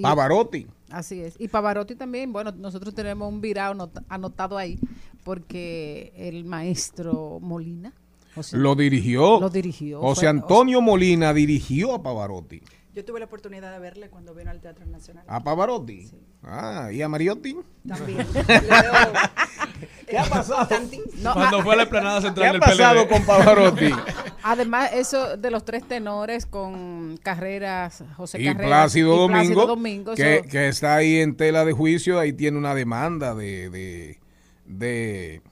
Pavarotti. Así es. Y Pavarotti también, bueno, nosotros tenemos un virado not- anotado ahí, porque el maestro Molina. José- Lo dirigió. Lo dirigió. José Antonio Molina dirigió a Pavarotti. Yo tuve la oportunidad de verle cuando vino al Teatro Nacional. ¿A Pavarotti? Ah, ¿y a Mariotti? También. ¿Qué ha pasado? No, Cuando ah, fue a la explanada ¿Qué central ha del pasado PLD? con Pavarotti? Además, eso de los tres tenores con Carreras, José y Carreras Plácido y Plácido Domingo, Domingo, que, eso- que está ahí en tela de juicio, ahí tiene una demanda de, de, de-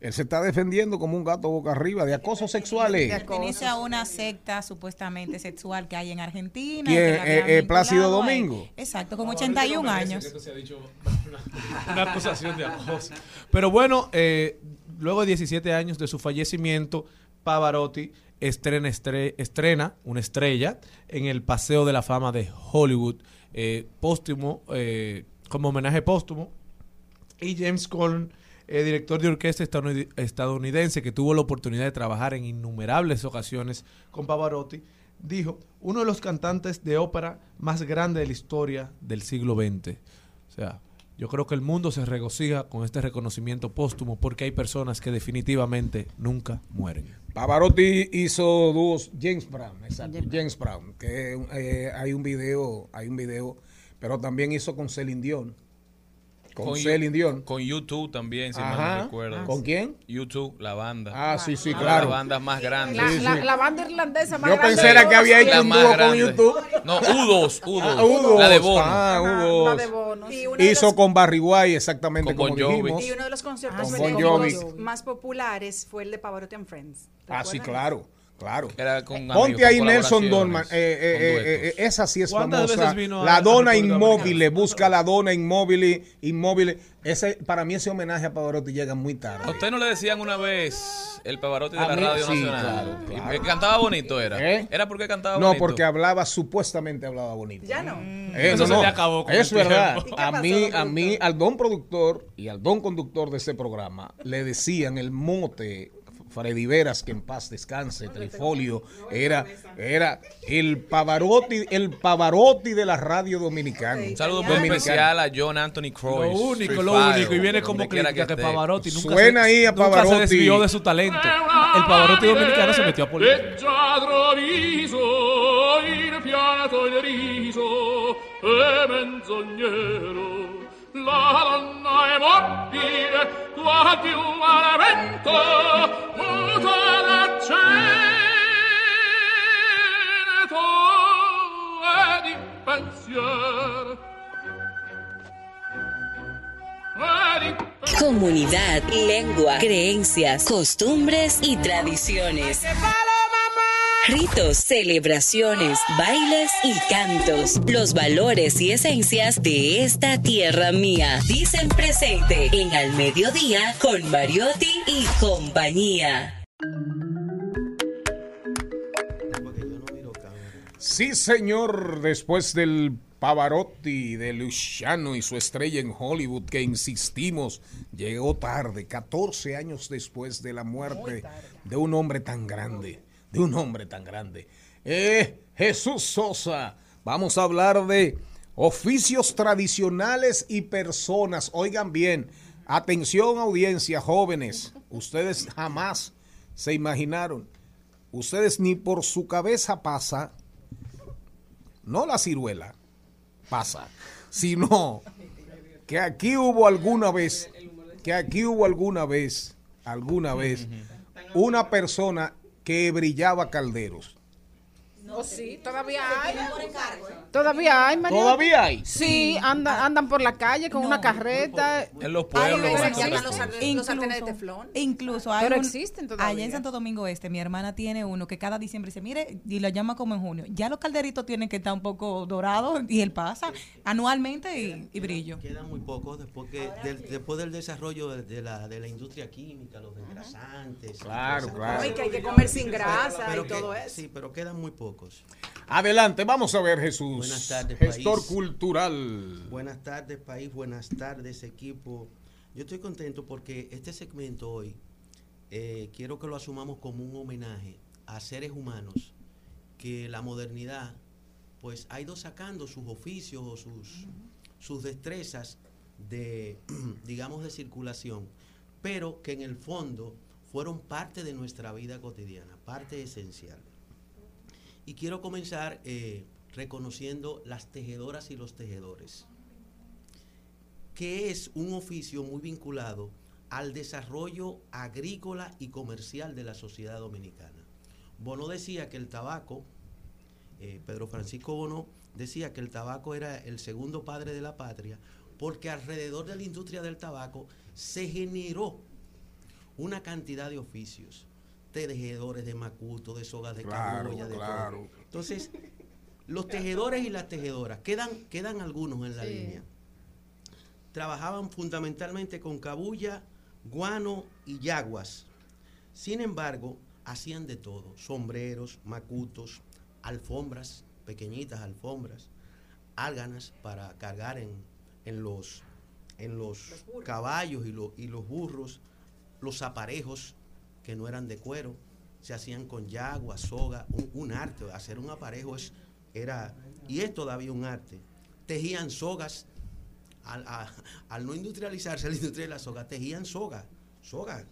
Él se está defendiendo como un gato boca arriba de acosos sexuales. Pertenece a una secta supuestamente sexual que hay en Argentina. Habían Eh, eh, Plácido. Domingo. Exacto, con 81 años. Una acusación de acoso. Pero bueno, eh, luego de 17 años de su fallecimiento, Pavarotti estrena, estre- estrena una estrella en el Paseo de la Fama de Hollywood, eh, póstumo, eh, como homenaje póstumo. Y James Cole, eh, director de orquesta estadounid- estadounidense que tuvo la oportunidad de trabajar en innumerables ocasiones con Pavarotti, dijo, uno de los cantantes de ópera más grandes de la historia del siglo XX. O sea, yo creo que el mundo se regocija con este reconocimiento póstumo porque hay personas que definitivamente nunca mueren. Pavarotti hizo dúos James Brown, exacto, James Brown, que eh, hay un video, hay un video, pero también hizo con Celine Dion. Con, Con Celine Dion. Con YouTube también, si mal Ajá. no recuerdo. ¿Con quién? YouTube, la banda. Ah, sí, sí, claro. las bandas más grandes. La, la- la banda irlandesa más Yo grande pensé de era que había los hecho La un dúo con grande. YouTube. No, U2, U2. Ah, U2. La de Bono. Ah, U2. La de Bono. De Hizo las- con Barry White, exactamente Con como Bon dijimos. Y uno de los conciertos Con Bon melódicos Jovi. más populares fue el de Pavarotti and Friends. Ah, sí, claro, claro. Era con Ponte ahí Nelson Dorman. Eh, eh, eh, duetos. eh, esa sí es ¿Cuántas famosa. veces vino a- La dona inmóvil, busca la dona inmóvil, inmóvil. Ese, para mí ese homenaje a Pavarotti llega muy tarde. ¿A usted no le decían una vez el Pavarotti de A la mí, Radio sí, Nacional? claro, cantaba bonito era. ¿Eh? Era porque cantaba No, bonito. porque hablaba, supuestamente hablaba bonito. Ya no. Eh, Eso no, se no, le acabó con Es el verdad. tiempo. ¿Y qué A mí, a mí, al don productor y al don conductor de ese programa le decían el mote. Freddy Veras, que en paz descanse, Trifolio, era, era el Pavarotti, el Pavarotti de la radio dominicana. Un saludo muy especial a John Anthony Croix. Lo único, lo único, y viene como crítica que. Pavarotti nunca, Suena se, ahí a nunca se desvió de su talento. El Pavarotti dominicano se metió a política. È menzognero. La donna è mobile, guardi umanamente, muta l'acceto ed in pensiero. Ed in Comunidad, lengua, creencias, costumbres y tradiciones. Ritos, celebraciones, bailes y cantos. Los valores y esencias de esta tierra mía. Dicen presente en Al Mediodía con Mariotti y compañía. Sí, señor, después del Pavarotti de Luciano y su estrella en Hollywood, que insistimos, llegó tarde, 14 años después de la muerte de un hombre tan grande, de un hombre tan grande. Eh, Jesús Sosa, vamos a hablar de oficios tradicionales y personas. Oigan bien, atención audiencia, jóvenes, ustedes jamás se imaginaron, ustedes ni por su cabeza pasa no la ciruela pasa, sino que aquí hubo alguna vez, que aquí hubo alguna vez, alguna vez, una persona que brillaba calderos. No, sí, todavía hay. Todavía hay, María. ¿Todavía hay? Sí, andan, andan por la calle con una carreta. En los pueblos. de teflón. Incluso hay Pero un- existen todavía. Allá en Santo Domingo Este, mi hermana tiene uno que cada diciembre dice, mire, y lo llama como en junio. Ya los calderitos tienen que estar un poco dorados y él pasa anualmente y, y brillo. Quedan muy pocos después, que, del, después del desarrollo de, la, de la industria química, los desgrasantes. y Claro, claro. que hay que comer sin grasa Pero y que- todo eso. Sí, pero quedan muy pocos. Adelante, vamos a ver Jesús. Buenas tardes, Gestor país. cultural. Buenas tardes, país. Buenas tardes, equipo. Yo estoy contento porque este segmento hoy eh, quiero que lo asumamos como un homenaje a seres humanos que la modernidad pues ha ido sacando sus oficios o sus, sus destrezas de, digamos, de circulación, pero que en el fondo fueron parte de nuestra vida cotidiana, parte esencial. Y quiero comenzar eh, reconociendo las tejedoras y los tejedores, que es un oficio muy vinculado al desarrollo agrícola y comercial de la sociedad dominicana. Bono decía que el tabaco, eh, Pedro Francisco Bono decía que el tabaco era el segundo padre de la patria, porque alrededor de la industria del tabaco se generó una cantidad de oficios, tejedores de macuto, de sogas de Claro, cabuya, de todo. Entonces, los tejedores y las tejedoras, quedan, quedan algunos en la Sí. línea. Trabajaban fundamentalmente con cabulla, guano y yaguas. Sin embargo, hacían de todo, sombreros, macutos, alfombras, pequeñitas alfombras, álganas para cargar en, en los, en los caballos y, lo- y los burros, los aparejos que no eran de cuero, se hacían con yagua, soga, un, un arte, hacer un aparejo es, era, y es todavía un arte. Tejían sogas, al, a- al no industrializarse la industria de la soga, tejían soga, soga,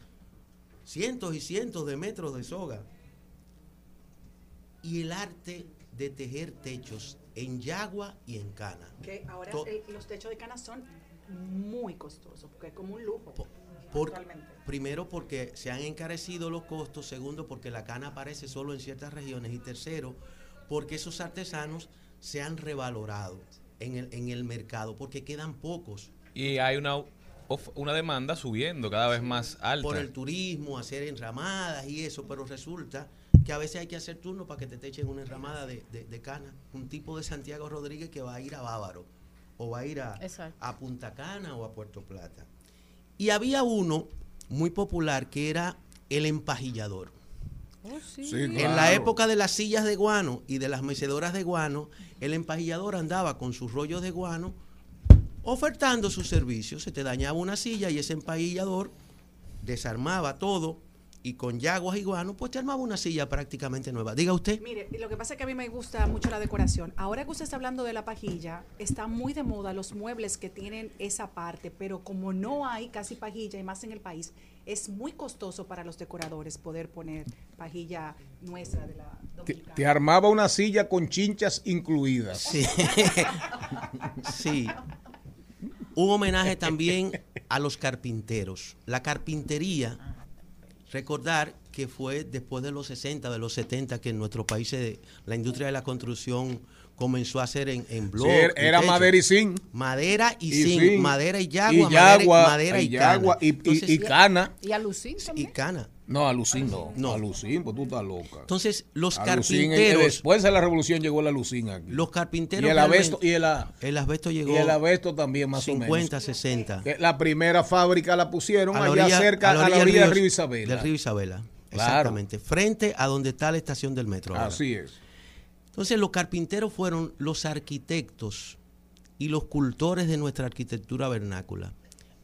cientos y cientos de metros de soga. Y el arte de tejer techos en yagua y en cana. Que ahora To- el- los techos de canas son muy costosos, porque es como un lujo. Por- actualmente. primero porque se han encarecido los costos, segundo porque la cana aparece solo en ciertas regiones y tercero porque esos artesanos se han revalorado en el, en el mercado porque quedan pocos Y hay una, una demanda subiendo cada vez más alta. por el turismo, hacer enramadas y eso, pero resulta que a veces hay que hacer turno para que te echen una enramada de, de- de cana, un tipo de Santiago Rodríguez que va a ir a Bávaro o va a ir a, a Punta Cana o a Puerto Plata. Y había uno muy popular que era el empajillador. En la época de las sillas de guano y de las mecedoras de guano, el empajillador andaba con sus rollos de guano ofertando sus servicios. Se te dañaba una silla y ese empajillador desarmaba todo y con yaguas y guano, pues te armaba una silla prácticamente nueva. Diga usted. Mire, lo que pasa es que a mí me gusta mucho la decoración. Ahora que usted está hablando de la pajilla, está muy de moda los muebles que tienen esa parte, pero como no hay casi pajilla y más en el país, es muy costoso para los decoradores poder poner pajilla nuestra de la Te, te armaba una silla con chinchas incluidas. Sí. Sí. Un homenaje también a los carpinteros. La carpintería, recordar que fue después de los 60, de los 70, que en nuestro país se- la industria de la construcción comenzó a hacer en, en blog. Sí, era- madera y zinc. Madera y, Y zinc, zinc. madera y yagua, Y madera, yagua, madera y, y yagua, y- y- Entonces, y cana. Y a Lucín Y también. cana. No, a Lucín no. No, a Lucín, pues tú estás loca. Entonces, los A Lucín, eh, carpinteros. después de la revolución llegó la Lucín aquí. Los carpinteros. Y el abesto, y el, a- el asbesto llegó. y el abesto también más 50, o menos. 60. Que La primera fábrica la pusieron A la allá orilla- cerca, a la orilla, del del río- río Isabela. Del río Isabela. Claro. Exactamente. Frente a donde está la estación del metro. ahora. Así es. Entonces, los carpinteros fueron los arquitectos y los cultores de nuestra arquitectura vernácula.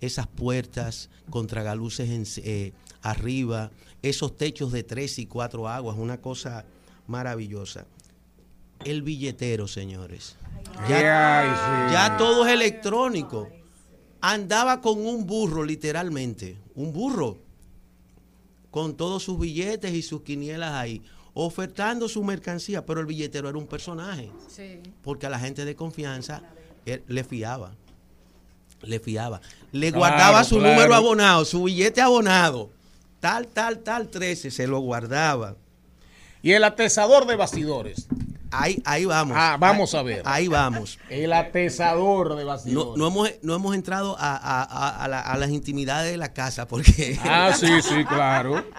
Esas puertas contragaluces en, eh, arriba, esos techos de tres y cuatro aguas, una cosa maravillosa. El billetero, señores. Ya, ya todo es electrónico. Andaba con un burro, literalmente. Un burro. Con todos sus billetes y sus quinielas ahí. Ofertando su mercancía. Pero el billetero era un personaje. Sí. Porque a la gente de confianza él le fiaba. Le fiaba. Le Claro, guardaba su claro. número abonado, su billete abonado. Tal, tal, tal, 13. Se lo guardaba. Y el atesador de bastidores. Ahí, ahí vamos. Ah, vamos Ahí- a ver. Ahí vamos. El atesador de bastidores. No, no hemos, no hemos entrado a, a- a- a la- a las intimidades de la casa porque... Ah, sí, sí, claro.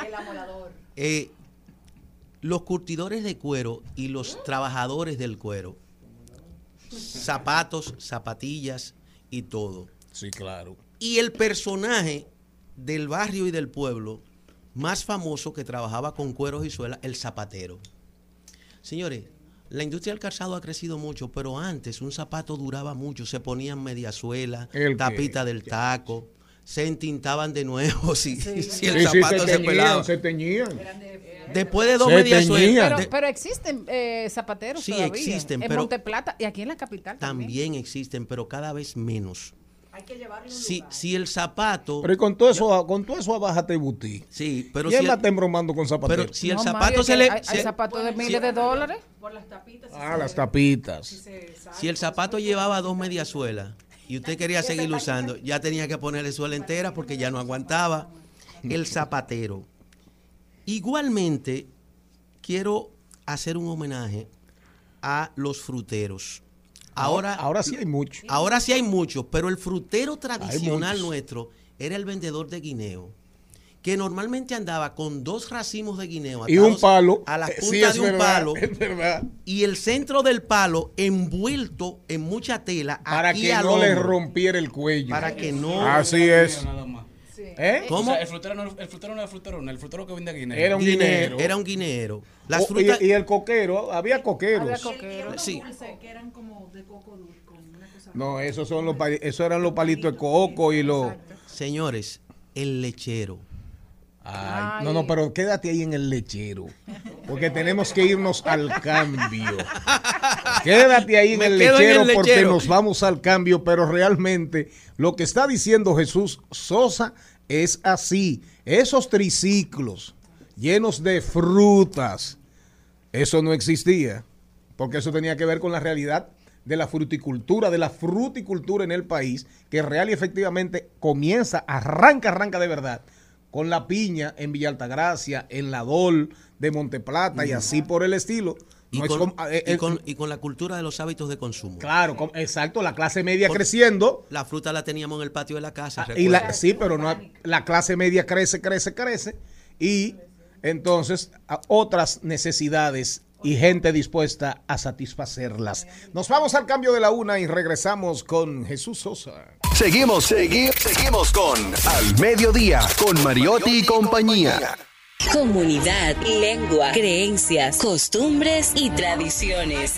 Eh, los curtidores de cuero y los trabajadores del cuero, zapatos, zapatillas y todo. Sí, claro. Y el personaje del barrio y del pueblo más famoso que trabajaba con cueros y suelas, el zapatero. Señores, la industria del calzado ha crecido mucho, pero antes un zapato duraba mucho. Se ponían mediasuela, tapita del taco, se entintaban de nuevo si, si el Sí, sí, zapato se se, teñían, pelaba. se teñían. Después de dos teñían. Pero, pero existen eh, zapateros Sí, todavía. existen, En pero- Monteplata y aquí en la capital también. también existen, pero cada vez menos. Si, si el zapato. Pero y con todo eso, con todo eso abájate butí. Sí, pero ¿Quién si la está embromando con zapateros? Pero si el No, zapato Mario, se que le. Hay, hay zapatos de miles de dólares. Ah, las tapitas. Si el zapato llevaba dos mediasuelas y usted quería seguirlo usando, ya tenía que ponerle suela entera porque ya no aguantaba. El zapatero. Igualmente, quiero hacer un homenaje a los fruteros. Ahora, ahora sí hay muchos. Ahora sí hay muchos, pero el frutero tradicional nuestro era el vendedor de guineo, que normalmente andaba con dos racimos de guineo Y un palo. a la Eh, punta sí, es de un verdad, palo es verdad. y el centro del palo envuelto en mucha tela Para aquí que al no le hombro. rompiera el cuello. Para que no- Así es. Nada más. ¿Eh? O sea, el frutero no, el frutero no era el frutero, no, el frutero que vende guineo. Era un guinero. Era un guinero. Las frutas y, el coquero, había coqueros. Había coqueros. Sí. que eran como de coco dulce, con una cosa. No, esos son los esos eran los palitos de coco y los Señores, el lechero. Ay, no, no, pero quédate ahí en el lechero. Porque tenemos que irnos al cambio. Quédate ahí en el quedo en lechero el porque lechero. nos vamos al cambio, pero realmente lo que está diciendo Jesús Sosa es así. Esos triciclos llenos de frutas, eso no existía, porque eso tenía que ver con la realidad de la fruticultura, de la fruticultura en el país, que real y efectivamente comienza, arranca, arranca de verdad, con la piña en Villa Altagracia, en la Dol de Monteplata y así por el estilo. Y No con, como- eh, y eh, con- y con la cultura de los hábitos de consumo. Claro, exacto, la clase media creciendo. La fruta la teníamos en el patio de la casa. Ah, Y la, sí, pero no, la clase media crece, crece, crece. Y entonces a otras necesidades y gente dispuesta a satisfacerlas. Nos vamos al cambio de la una y regresamos con Jesús Sosa. Seguimos, segui- seguimos con Al Mediodía, con Mariotti y compañía. Comunidad, lengua, creencias, costumbres y tradiciones.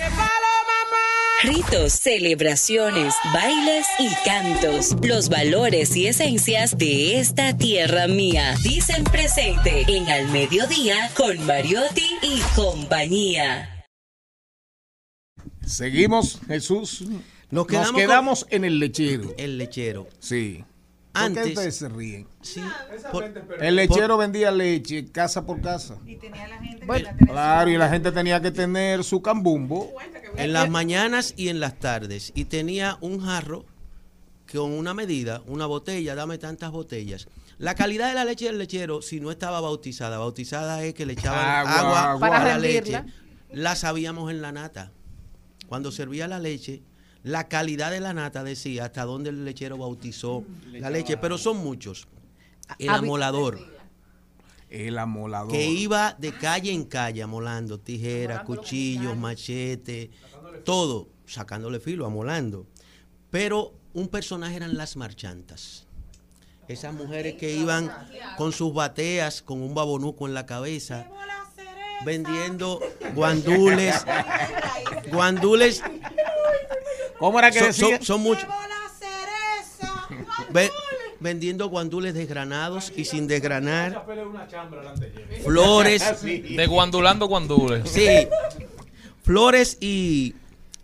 Ritos, celebraciones, bailes y cantos. Los valores y esencias de esta tierra mía. Dicen presente en Al Mediodía con Mariotti y compañía. Seguimos, Jesús. Nos quedamos quedamos, con- en el lechero. El lechero. Sí. ¿Por Antes- qué ustedes se ríen? Sí, por- El lechero vendía leche casa por casa. Bueno, Claro, y la gente tenía que tener su cambumbo. en las mañanas y en las tardes. Y tenía un jarro con una medida, una botella, dame tantas botellas. La calidad de la leche del lechero, si no estaba bautizada, bautizada es que le echaban Agua, agua, agua. Para a la rendirla. leche, la sabíamos en la nata. cuando servía la leche, la calidad de la nata decía hasta dónde el lechero bautizó la leche, pero son muchos. El Habi- amolador. El amolador. Que iba de calle en calle amolando tijeras, cuchillos, machetes, todo, sacándole filo, amolando. Pero un personaje eran las marchantas. Esas mujeres que iban con sus bateas, con un babonuco en la cabeza, vendiendo guandules, guandules. ¿Cómo era que son, decía? son- son muchos. Ve- vendiendo guandules desgranados y sin desgranar. Flores. De guandulando guandules. Sí, flores y,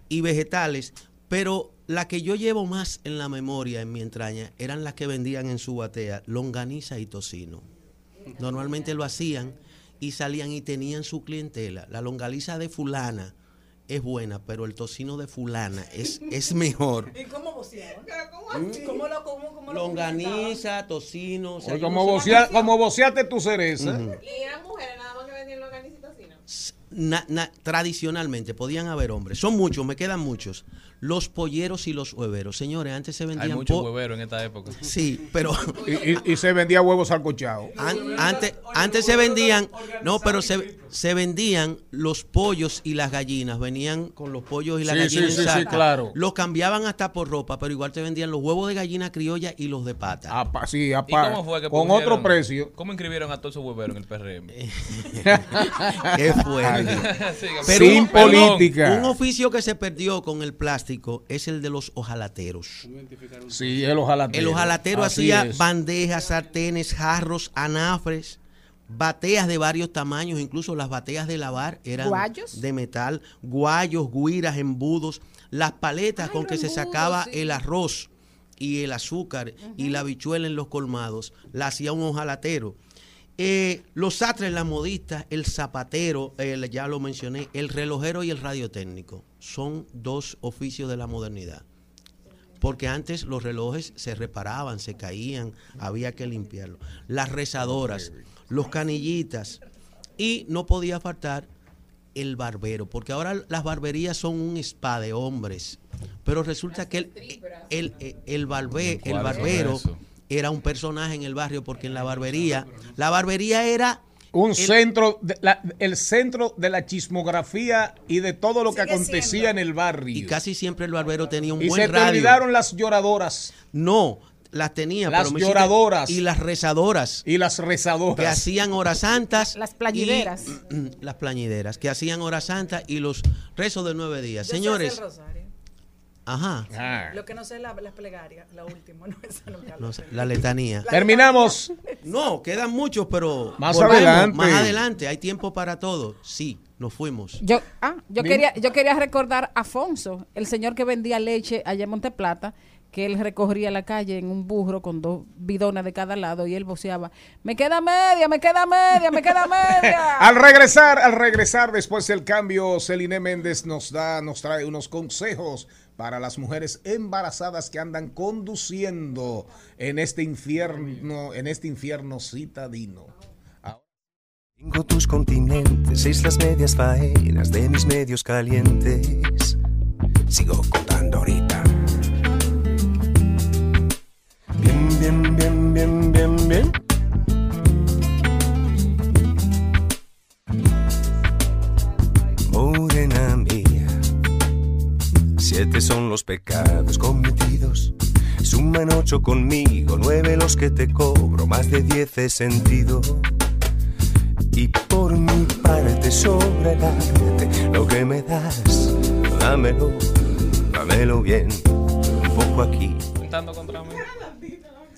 y vegetales, pero la que yo llevo más en la memoria, en mi entraña, eran las que vendían en su batea, longaniza y tocino. Normalmente lo hacían y salían y tenían su clientela. La longaniza de fulana es buena, pero el tocino de fulana es, es mejor. ¿Y cómo vocearon? ¿Cómo lo, cómo, cómo lo Longaniza, tocino. o sea, Oye, yo como, vocea- como voceaste tu cereza. Y eran mujeres nada más que vendían longaniza y tocino. na- na- tradicionalmente podían haber hombres. Son muchos, me quedan muchos. Los polleros y los hueveros. Señores, antes se Hay vendían muchos po- hueveros en esta época. Sí, pero Y, y- y se vendía huevos salcochados. an- antes, antes se vendían, no, pero se, se vendían los pollos y las gallinas. Venían con los pollos y las Sí, gallinas sí, en sí, claro. Los cambiaban hasta por ropa, pero igual te vendían los huevos de gallina criolla y los de pata. Sí, ¿Y apa- cómo fue que con otro precio. ¿Cómo inscribieron a todos esos hueveros en el PRM? Qué fuerte. Siga, Pero Sin un- política. Un oficio que se perdió con el plástico es el de los ojalateros. Sí, el ojalatero. El ojalatero Así hacía es. bandejas, sartenes, jarros, anafres, bateas de varios tamaños, incluso las bateas de lavar eran ¿Guayos? de metal, guayos, guiras, embudos, las paletas con que se sacaba el arroz y el azúcar y la bichuela en los colmados, la hacía un ojalatero. Eh, los sastres, las modistas, el zapatero, ya lo mencioné, el relojero y el radiotécnico son dos oficios de la modernidad. Porque antes los relojes se reparaban, se caían, había que limpiarlos. Las rezadoras, los canillitas y no podía faltar el barbero, porque ahora las barberías son un spa de hombres, pero resulta que el, el, el, el barbe- el ¿Cuáles son barbero era un personaje en el barrio, porque en la barbería, la barbería era Un el- centro, de la- el centro de la chismografía y de todo lo que acontecía siendo. en el barrio. y casi siempre el barbero tenía un Y buen se te radio. olvidaron las lloradoras. No, las tenía. Las pero lloradoras. Y las rezadoras. Y las rezadoras. Que hacían horas santas. Las plañideras. y- las plañideras. Que hacían horas santas y los rezos de nueve días. Yo sé Señores. Ajá. Lo que no sé es la, las plegarias, la última, no, esa nunca No lo sé, la letanía. La Terminamos. No, quedan muchos, pero. Más volvemos, adelante. Más adelante. Hay tiempo para todo. Sí, nos fuimos. Yo, ah, yo quería, yo quería recordar a Afonso, el señor que vendía leche allá en Monteplata, que él recorría la calle en un burro con dos bidones de cada lado y él voceaba, me queda media, me queda media, me queda media. Al regresar, al regresar después del cambio, Celine Méndez nos da, nos trae unos consejos para las mujeres embarazadas que andan conduciendo en este infierno, en este infierno citadino. Tengo tus continentes, islas medias faenas de mis medios calientes. Sigo contando ahorita. Bien, bien, bien, bien, bien, bien. Siete son los pecados cometidos. Suman ocho conmigo, nueve los que te cobro, más de diez he sentido. Y por mi parte sobre el arte, lo que me das, dámelo, dámelo bien, un poco aquí. Contra mí.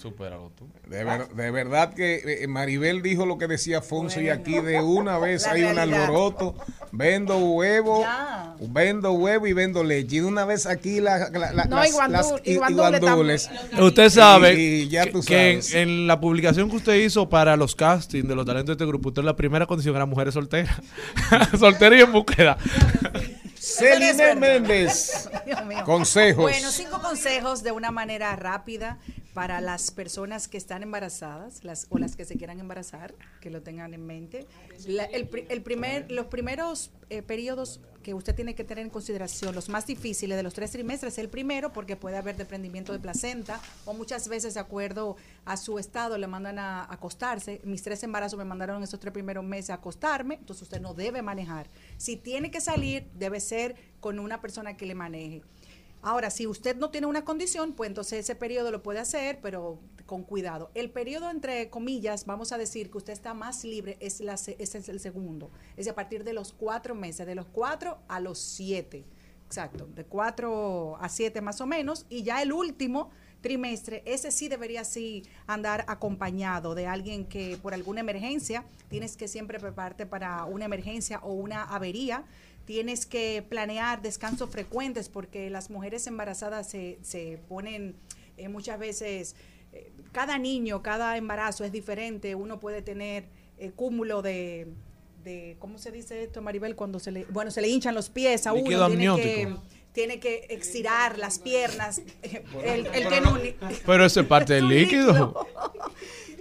Supéralo tú. De, ver- de verdad que eh, Maribel dijo lo que decía Afonso y aquí de una vez hay un alboroto. Vendo huevo, Ya. vendo huevo y vendo leche. Y de una vez aquí la- la- la- No, las, las- y guandules. Usted sabe Y- y ya que, tú que en, la publicación que usted hizo para los castings de los talentos de este grupo, usted la primera condición era mujeres solteras. Soltera y en búsqueda. Celine. Méndez. Consejos. Bueno, cinco consejos de una manera rápida para las personas que están embarazadas las, o las que se quieran embarazar, que lo tengan en mente. El primer, los primeros eh, periodos que usted tiene que tener en consideración, los más difíciles de los tres trimestres, el primero porque puede haber desprendimiento de placenta o muchas veces de acuerdo a su estado le mandan a acostarse. Mis tres embarazos me mandaron esos tres primeros meses a acostarme, entonces usted no debe manejar. Si tiene que salir, debe ser con una persona que le maneje. Ahora, si usted no tiene una condición, pues entonces ese periodo lo puede hacer, pero con cuidado. El periodo, entre comillas, vamos a decir que usted está más libre, es, la, es el segundo. Es a partir de los cuatro meses, de los cuatro a los siete. Exacto, de cuatro a siete más o menos. Y ya el último trimestre, ese sí debería sí andar acompañado de alguien que por alguna emergencia, tienes que siempre prepararte para una emergencia o una avería tienes que planear descansos frecuentes porque las mujeres embarazadas se, se ponen eh, muchas veces, eh, cada niño, cada embarazo es diferente, uno puede tener eh, cúmulo de, de, ¿cómo se dice esto, Maribel? Cuando se le, bueno, se le hinchan los pies a Líquido uno, tiene que. Tiene que excirar las piernas, él, él tiene un... Pero eso es parte del líquido.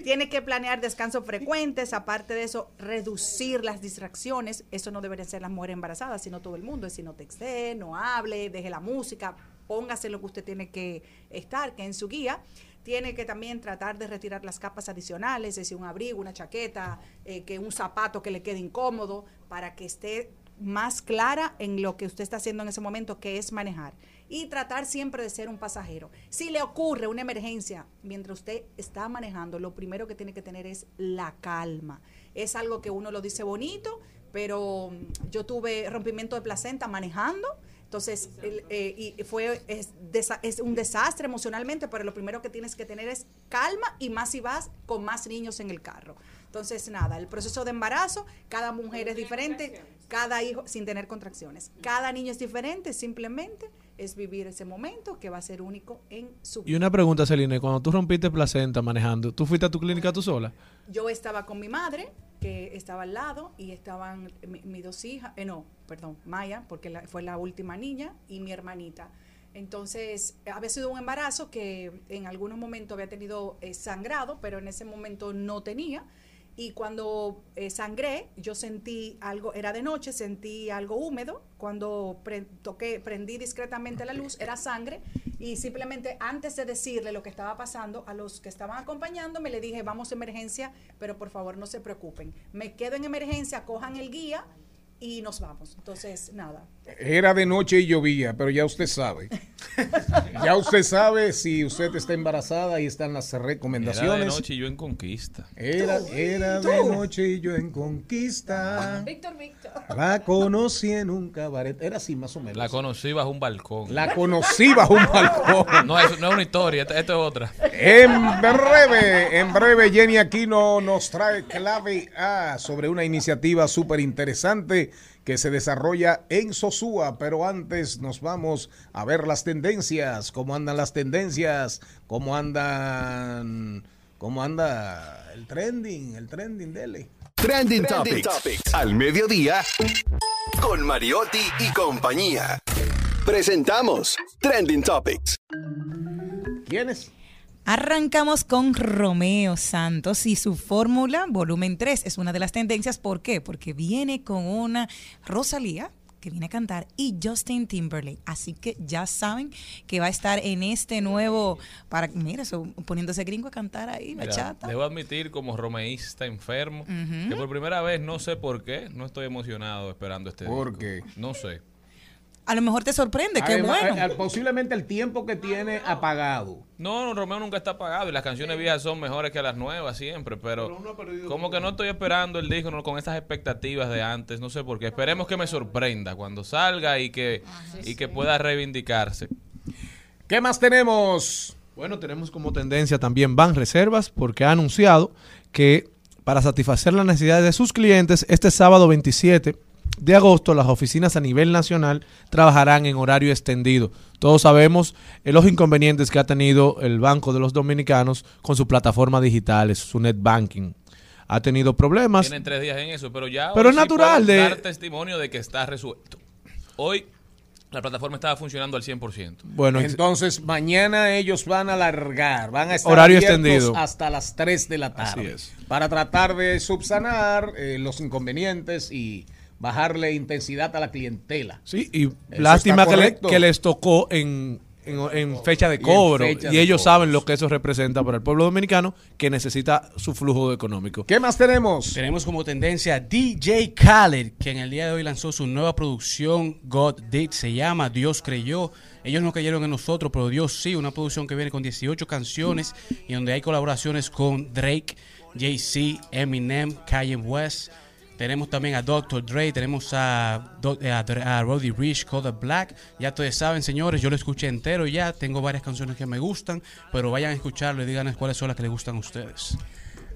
Tiene que planear descansos frecuentes, aparte de eso, reducir las distracciones. Eso no debería ser las mujeres embarazadas, sino todo el mundo. Es si no texte, no hable, deje la música, póngase lo que usted tiene que estar, que en su guía. Tiene que también tratar de retirar las capas adicionales, es decir, un abrigo, una chaqueta, eh, que un zapato que le quede incómodo, para que esté más clara en lo que usted está haciendo en ese momento, que es manejar. Y tratar siempre de ser un pasajero. Si le ocurre una emergencia mientras usted está manejando, lo primero que tiene que tener es la calma. Es algo que uno lo dice bonito, pero mm, yo tuve rompimiento de placenta manejando. Entonces, eh, y fue es, desa- es un desastre emocionalmente, pero lo primero que tienes que tener es calma y más si vas con más niños en el carro. Entonces, nada, el proceso de embarazo, cada mujer es diferente, cada hijo, sin tener contracciones, cada niño es diferente, simplemente es vivir ese momento que va a ser único en su Y una pregunta, Celine, cuando tú rompiste placenta manejando, ¿tú fuiste a tu clínica tú sola? Yo estaba con mi madre, que estaba al lado, y estaban mi- mis dos hijas, eh, no, perdón, Maya, porque la- fue la última niña, y mi hermanita. Entonces, había sido un embarazo que en algunos momentos había tenido eh, sangrado, pero en ese momento no tenía. Y cuando eh, sangré, yo sentí algo, era de noche, sentí algo húmedo. Cuando pre- toqué, prendí discretamente la luz, era sangre. Y simplemente antes de decirle lo que estaba pasando a los que estaban acompañándome, le dije, vamos a emergencia, pero por favor no se preocupen. Me quedo en emergencia, cojan el guía y nos vamos. Entonces, nada. Era de noche y llovía, pero ya usted sabe. ya usted sabe si usted está embarazada y están las recomendaciones. Era de noche y yo en conquista. Era, era de noche y yo en conquista. Víctor, Víctor. La conocí en un cabaret. Era así más o menos. La conocí bajo un balcón. La conocí bajo un balcón. No, es, no es una historia, esto, esto es otra. En breve, en breve, Jenny Aquino nos trae clave A sobre una iniciativa súper interesante que se desarrolla en Sosúa, pero antes nos vamos a ver las tendencias, cómo andan las tendencias, cómo andan, cómo anda el trending, el trending, dele. Trending Topics. Al mediodía. Con Mariotti y compañía. Presentamos Trending Topics. ¿Quiénes? Arrancamos con Romeo Santos y su fórmula volumen 3 es una de las tendencias. ¿Por qué? Porque viene con una Rosalía que viene a cantar y Justin Timberlake. Así que ya saben que va a estar en este nuevo, para mira, eso, poniéndose gringo a cantar ahí, Mira, bachata. debo admitir como romeísta enfermo que por primera vez no sé por qué no estoy emocionado esperando este ¿Por disco. qué? No sé. A lo mejor te sorprende, qué bueno. posiblemente el tiempo que tiene apagado. No, no, Romeo nunca está apagado y las canciones viejas son mejores que las nuevas siempre, pero como que no estoy esperando el disco no, con esas expectativas de antes, no sé por qué. Esperemos que me sorprenda cuando salga y que, y que pueda reivindicarse. ¿Qué más tenemos? Bueno, tenemos como tendencia también Ban Reservas porque ha anunciado que para satisfacer las necesidades de sus clientes, este sábado 27 de agosto las oficinas a nivel nacional trabajarán en horario extendido. Todos sabemos eh, los inconvenientes que ha tenido el Banco de los Dominicanos con sus plataformas digitales, su net banking. Ha tenido problemas. Tienen tres días en eso, pero ya Pero hoy es sí natural de- dar testimonio de que está resuelto. Hoy la plataforma estaba funcionando al 100%. Bueno, Entonces, mañana ellos van a alargar, van a estar Horario extendido. hasta las 3 de la tarde. Así es. Para tratar de subsanar eh, los inconvenientes y bajarle intensidad a la clientela. Sí, y Eso lástima que, le- correcto. que les tocó en, en- en fecha de cobro. Y, fecha de ellos cobros. saben lo que eso representa para el pueblo dominicano que necesita su flujo económico. ¿Qué más tenemos? Tenemos como tendencia DJ Khaled, que en el día de hoy lanzó su nueva producción God Did, se llama Dios creyó. Ellos no creyeron en nosotros, pero Dios sí, una producción que viene con 18 canciones y donde hay colaboraciones con Drake, Jay-Z, Eminem, Kanye West. Tenemos también a Dr. Dre, tenemos a, Do- a, a Roddy Rich, Kodak Black. Ya ustedes saben, señores, yo lo escuché entero ya. Tengo varias canciones que me gustan, pero vayan a escucharlo y díganles cuáles son las que les gustan a ustedes.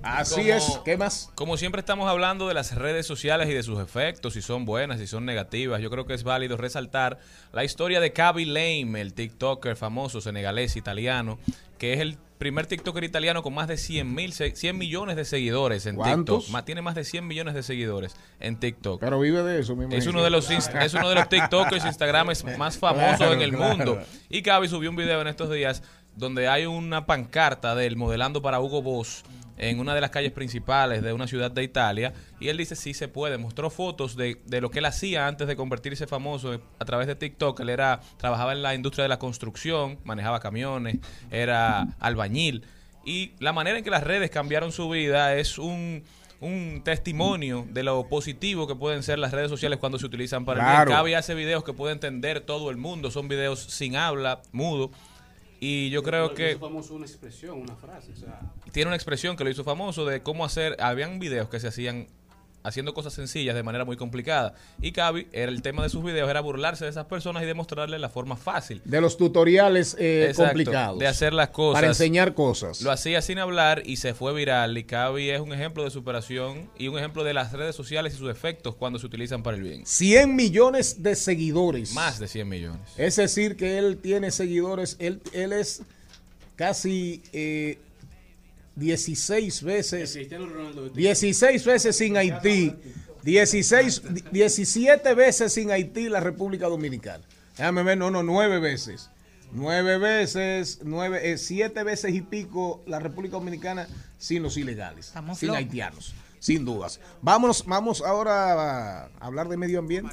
Así Como- es. ¿Qué más? Como siempre estamos hablando de las redes sociales y de sus efectos, si son buenas, si son negativas, yo creo que es válido resaltar la historia de Kaby Lame, el TikToker famoso senegalés italiano, que es el primer TikToker italiano con más de 100, mil, se- 100 millones de seguidores en ¿Cuántos? TikTok. Tiene más de 100 millones de seguidores en TikTok. Pero vive de eso, mi Es uno de los es uno de los TikTokers Instagrames más famosos Claro, en el claro. mundo. Y Gaby subió un video en estos días donde hay una pancarta de él modelando para Hugo Boss en una de las calles principales de una ciudad de Italia y él dice sí se puede, mostró fotos de, de lo que él hacía antes de convertirse famoso a través de TikTok, él era trabajaba en la industria de la construcción, manejaba camiones, era albañil y la manera en que las redes cambiaron su vida es un un testimonio de lo positivo que pueden ser las redes sociales cuando se utilizan para el Claro. bien. Cabe hace videos que puede entender todo el mundo, son videos sin habla, mudo. Y yo creo que famoso una expresión, una frase. O sea, tiene una expresión que lo hizo famoso de cómo hacer, habían videos que se hacían haciendo cosas sencillas de manera muy complicada. Y Cavi, era el tema de sus videos era burlarse de esas personas y demostrarles la forma fácil. De los tutoriales eh, Exacto, complicados. de hacer las cosas. Para enseñar cosas. Lo hacía sin hablar y se fue viral. Y Cavi es un ejemplo de superación y un ejemplo de las redes sociales y sus efectos cuando se utilizan para el bien. 100 millones de seguidores. Más de 100 millones. Es decir, que él tiene seguidores, él, él es casi eh, 16 veces, 16 veces sin Haití, 16, 17 veces sin Haití la República Dominicana. Déjame ver, no, no, 9 veces. 9 veces, 9, 7 veces y pico la República Dominicana sin los ilegales, Estamos sin locos. haitianos, sin dudas. Vámonos, vamos ahora a hablar de medio ambiente.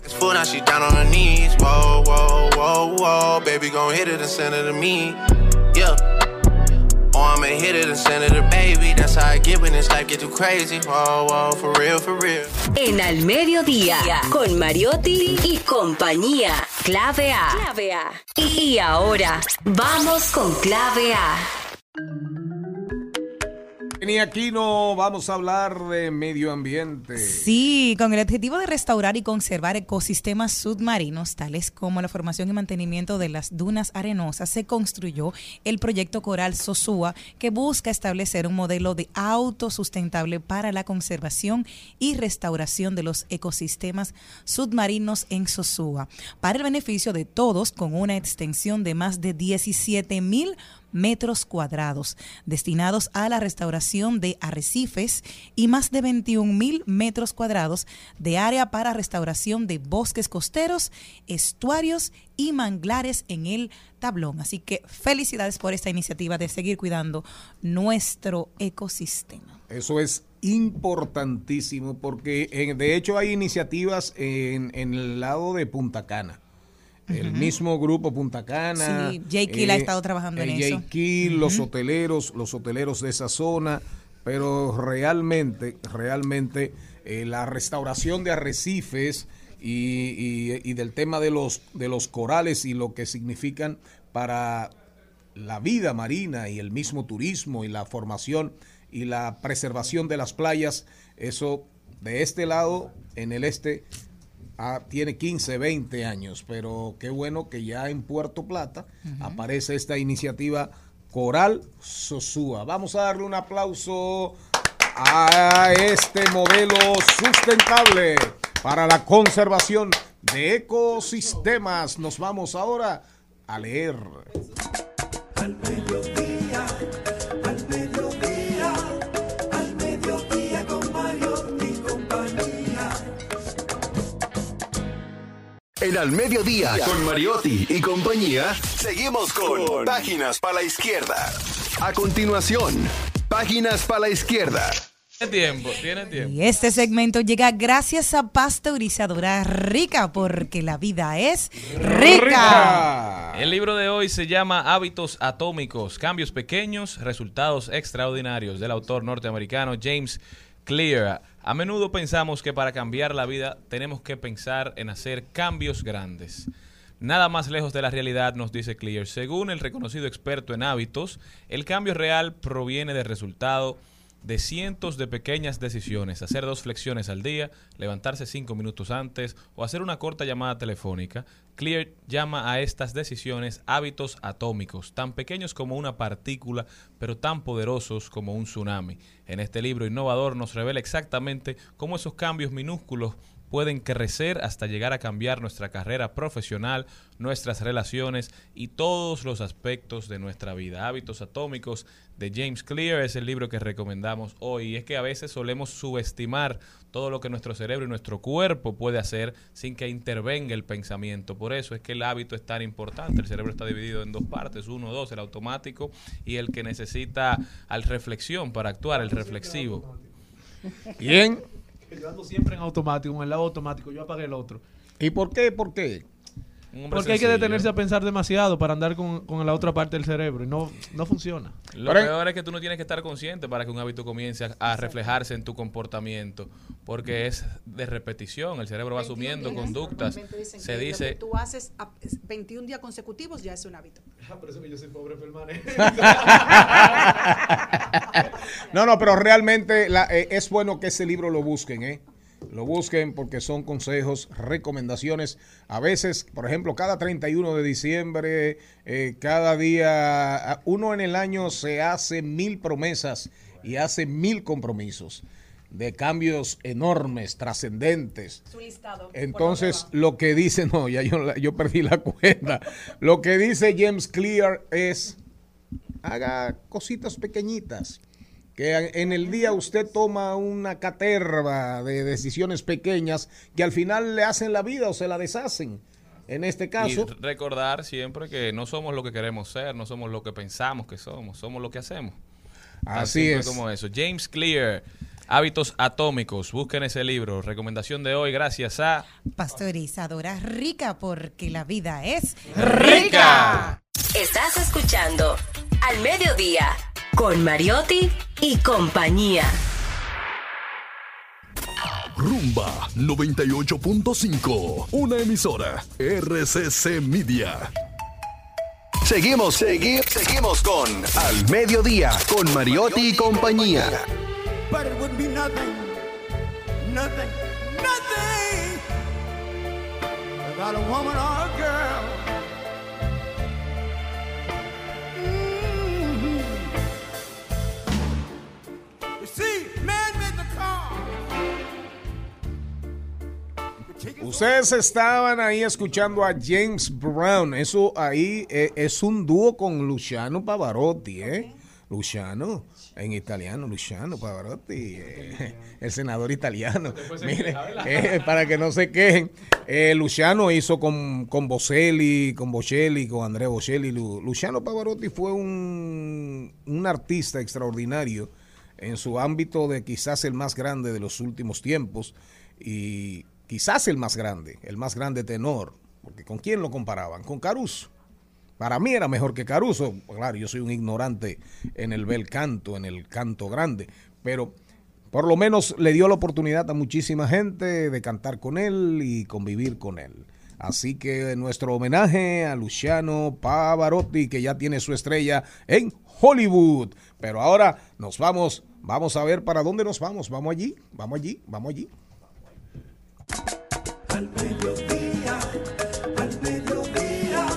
I'ma hit it and send it baby. That's how I get when this life get too crazy. Whoa, whoa, for real, for real. En Al Mediodía, con Mariotti y compañía. Clave A. Clave A. Y ahora, vamos con Clave A. Y aquí no vamos a hablar de medio ambiente. Sí, con el objetivo de restaurar y conservar ecosistemas submarinos, tales como la formación y mantenimiento de las dunas arenosas, se construyó el proyecto Coral Sosúa, que busca establecer un modelo de autosustentable para la conservación y restauración de los ecosistemas submarinos en Sosúa, para el beneficio de todos, con una extensión de más de 17 mil metros cuadrados destinados a la restauración de arrecifes y más de 21 mil metros cuadrados de área para restauración de bosques costeros, estuarios y manglares en el tablón. Así que felicidades por esta iniciativa de seguir cuidando nuestro ecosistema. Eso es importantísimo porque eh, de hecho hay iniciativas en, en el lado de Punta Cana. El mismo grupo Punta Cana. Sí, Kill ha estado trabajando en el eso. Kill, los hoteleros, los hoteleros de esa zona, pero realmente, realmente eh, la restauración de arrecifes y, y- y del tema de los, de los corales y lo que significan para la vida marina y el mismo turismo y la formación y la preservación de las playas, eso de este lado, en el este, ah, tiene 15, 20 años, pero qué bueno que ya en Puerto Plata aparece esta iniciativa Coral Sosúa. Vamos a darle un aplauso a este modelo sustentable para la conservación de ecosistemas. Nos vamos ahora a leer. Al En Al Mediodía, con Mariotti y compañía, seguimos con Páginas para la Izquierda. A continuación, Páginas para la Izquierda. Tiene tiempo, tiene tiempo. Y este segmento llega gracias a Pasteurizadora Rica, porque la vida es rica. El libro de hoy se llama Hábitos Atómicos, Cambios Pequeños, Resultados Extraordinarios, del autor norteamericano James Clear. A menudo pensamos que para cambiar la vida tenemos que pensar en hacer cambios grandes. Nada más lejos de la realidad, nos dice Clear. Según el reconocido experto en hábitos, el cambio real proviene del resultado de cientos de pequeñas decisiones, hacer dos flexiones al día, levantarse cinco minutos antes o hacer una corta llamada telefónica. Clear llama a estas decisiones hábitos atómicos, tan pequeños como una partícula, pero tan poderosos como un tsunami. En este libro innovador nos revela exactamente cómo esos cambios minúsculos pueden crecer hasta llegar a cambiar nuestra carrera profesional, nuestras relaciones y todos los aspectos de nuestra vida. Hábitos atómicos de James Clear es el libro que recomendamos hoy. Y es que a veces solemos subestimar todo lo que nuestro cerebro y nuestro cuerpo puede hacer sin que intervenga el pensamiento. Por eso es que el hábito es tan importante. El cerebro está dividido en dos partes, uno, dos, el automático y el que necesita al reflexión para actuar, el reflexivo. Bien. Yo ando siempre en automático, en el lado automático, yo apagué el otro. ¿Y por qué? ¿Por qué? Un hombre Porque hay que detenerse a pensar demasiado para andar con, con la otra parte del cerebro y no, no funciona. Lo peor es que tú no tienes que estar consciente para que un hábito comience a, a reflejarse en tu comportamiento, porque es de repetición, el cerebro va asumiendo conductas. Se que lo dice, que tú haces a- 21 días consecutivos ya es un hábito. por eso que yo soy pobre permanente. No, no, pero realmente la- eh, es bueno que ese libro lo busquen, ¿eh? Lo busquen porque son consejos, recomendaciones. A veces, por ejemplo, cada 31 de diciembre, eh, cada día, uno en el año se hace mil promesas y hace mil compromisos de cambios enormes, trascendentes. Su listado. Entonces, lo que dice, no, ya yo perdí la cuenta. Lo que dice James Clear es, haga cositas pequeñitas. Que en el día usted toma una caterva de decisiones pequeñas que al final le hacen la vida o se la deshacen. En este caso, y recordar siempre que no somos lo que queremos ser, no somos lo que pensamos que somos, somos lo que hacemos. Así es. como eso. James Clear, Hábitos Atómicos, busquen ese libro. Recomendación de hoy, gracias a... Pasteurizadora Rica, porque la vida es rica. Estás escuchando Al Mediodía con Mariotti y compañía. Rumba 98.5, una emisora RCC Media. Seguimos, segui- seguimos con Al Mediodía, con Mariotti y compañía. But it would be nothing, nothing, nothing without a woman or a girl. Ustedes estaban ahí escuchando a James Brown. Eso ahí eh, es un dúo con Luciano Pavarotti, ¿eh? Luciano, en italiano, Luciano Pavarotti, eh, el senador italiano. Mire, eh, para que no se quejen, eh, Luciano hizo con, con Bocelli, con Bocelli, con Andrea Bocelli. Lu- Luciano Pavarotti fue un, un artista extraordinario en su ámbito de quizás el más grande de los últimos tiempos y quizás el más grande, el más grande tenor, porque ¿con quién lo comparaban? Con Caruso. Para mí era mejor que Caruso. Claro, yo soy un ignorante en el bel canto, en el canto grande, pero por lo menos le dio la oportunidad a muchísima gente de cantar con él y convivir con él. Así que nuestro homenaje a Luciano Pavarotti, que ya tiene su estrella en Hollywood. Pero ahora nos vamos, vamos a ver para dónde nos vamos. Vamos allí, vamos allí, vamos allí. Al mediodía, al mediodía,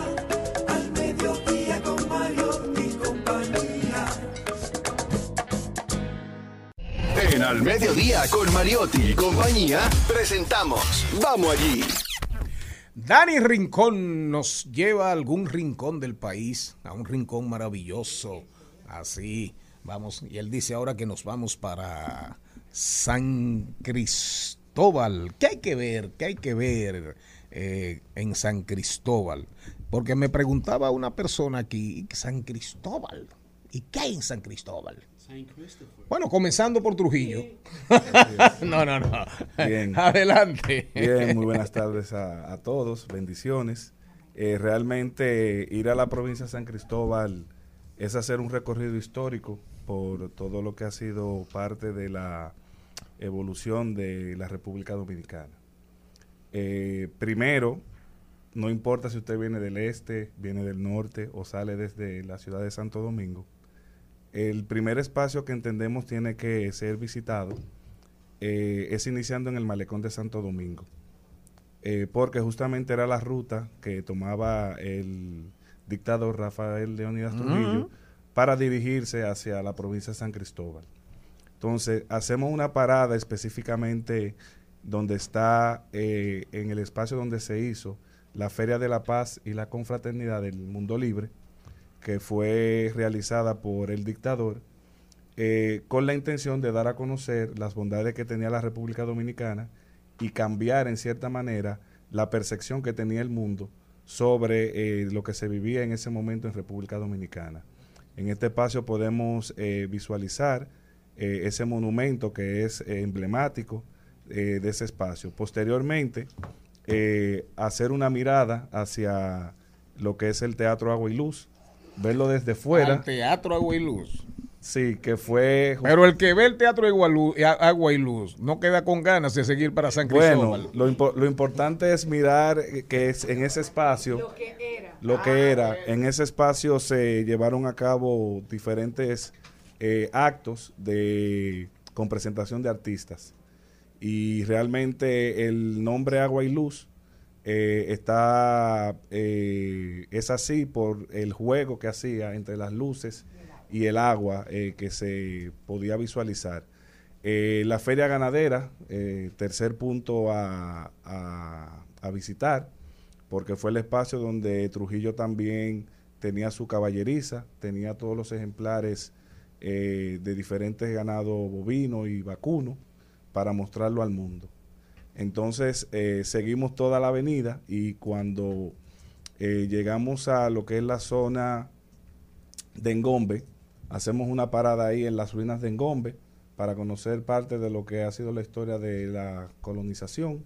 al mediodía con Mario y compañía. En Al Mediodía, con Mariotti y compañía, presentamos Vamos allí. Dani Rincón nos lleva a algún rincón del país, a un rincón maravilloso. Así, vamos. Y él dice ahora que nos vamos para San Cristóbal. ¿Qué hay que ver? ¿Qué hay que ver? eh, en San Cristóbal. Porque me preguntaba una persona aquí, San Cristóbal, ¿y qué hay en San Cristóbal? Bueno, comenzando por Trujillo. no, no, no. Bien. Adelante. Bien, muy buenas tardes a, a todos, bendiciones. Eh, realmente ir a la provincia de San Cristóbal es hacer un recorrido histórico por todo lo que ha sido parte de la evolución de la República Dominicana. Eh, primero, no importa si usted viene del este, viene del norte o sale desde la ciudad de Santo Domingo, el primer espacio que entendemos tiene que ser visitado eh, es iniciando en el malecón de Santo Domingo, eh, porque justamente era la ruta que tomaba el dictador Rafael Leónidas. Trujillo para dirigirse hacia la provincia de San Cristóbal. Entonces, hacemos una parada específicamente donde está eh, en el espacio donde se hizo la Feria de la Paz y la Confraternidad del Mundo Libre, que fue realizada por el dictador, eh, con la intención de dar a conocer las bondades que tenía la República Dominicana y cambiar en cierta manera la percepción que tenía el mundo sobre eh, lo que se vivía en ese momento en República Dominicana. En este espacio podemos visualizar eh, ese monumento que es eh, emblemático eh, de ese espacio. Posteriormente, eh, hacer una mirada hacia lo que es el Teatro Agua y Luz, verlo desde fuera. Al Teatro Agua y Luz. Sí, que fue... Pero el que ve el Teatro Agua, y Luz no queda con ganas de seguir para San Cristóbal. Bueno, lo, impo- lo importante es mirar que es en ese espacio, lo que era, en ese espacio se llevaron a cabo diferentes eh, actos de con presentación de artistas y realmente el nombre Agua y Luz eh, está eh, es así por el juego que hacía entre las luces y el agua eh, que se podía visualizar. La feria ganadera, tercer punto a- a visitar, porque fue el espacio donde Trujillo también tenía su caballeriza, tenía todos los ejemplares eh, de diferentes ganados bovinos y vacunos para mostrarlo al mundo. Entonces eh, seguimos toda la avenida y cuando eh, llegamos a lo que es la zona de Engombe, hacemos una parada ahí en las ruinas de Engombe para conocer parte de lo que ha sido la historia de la colonización.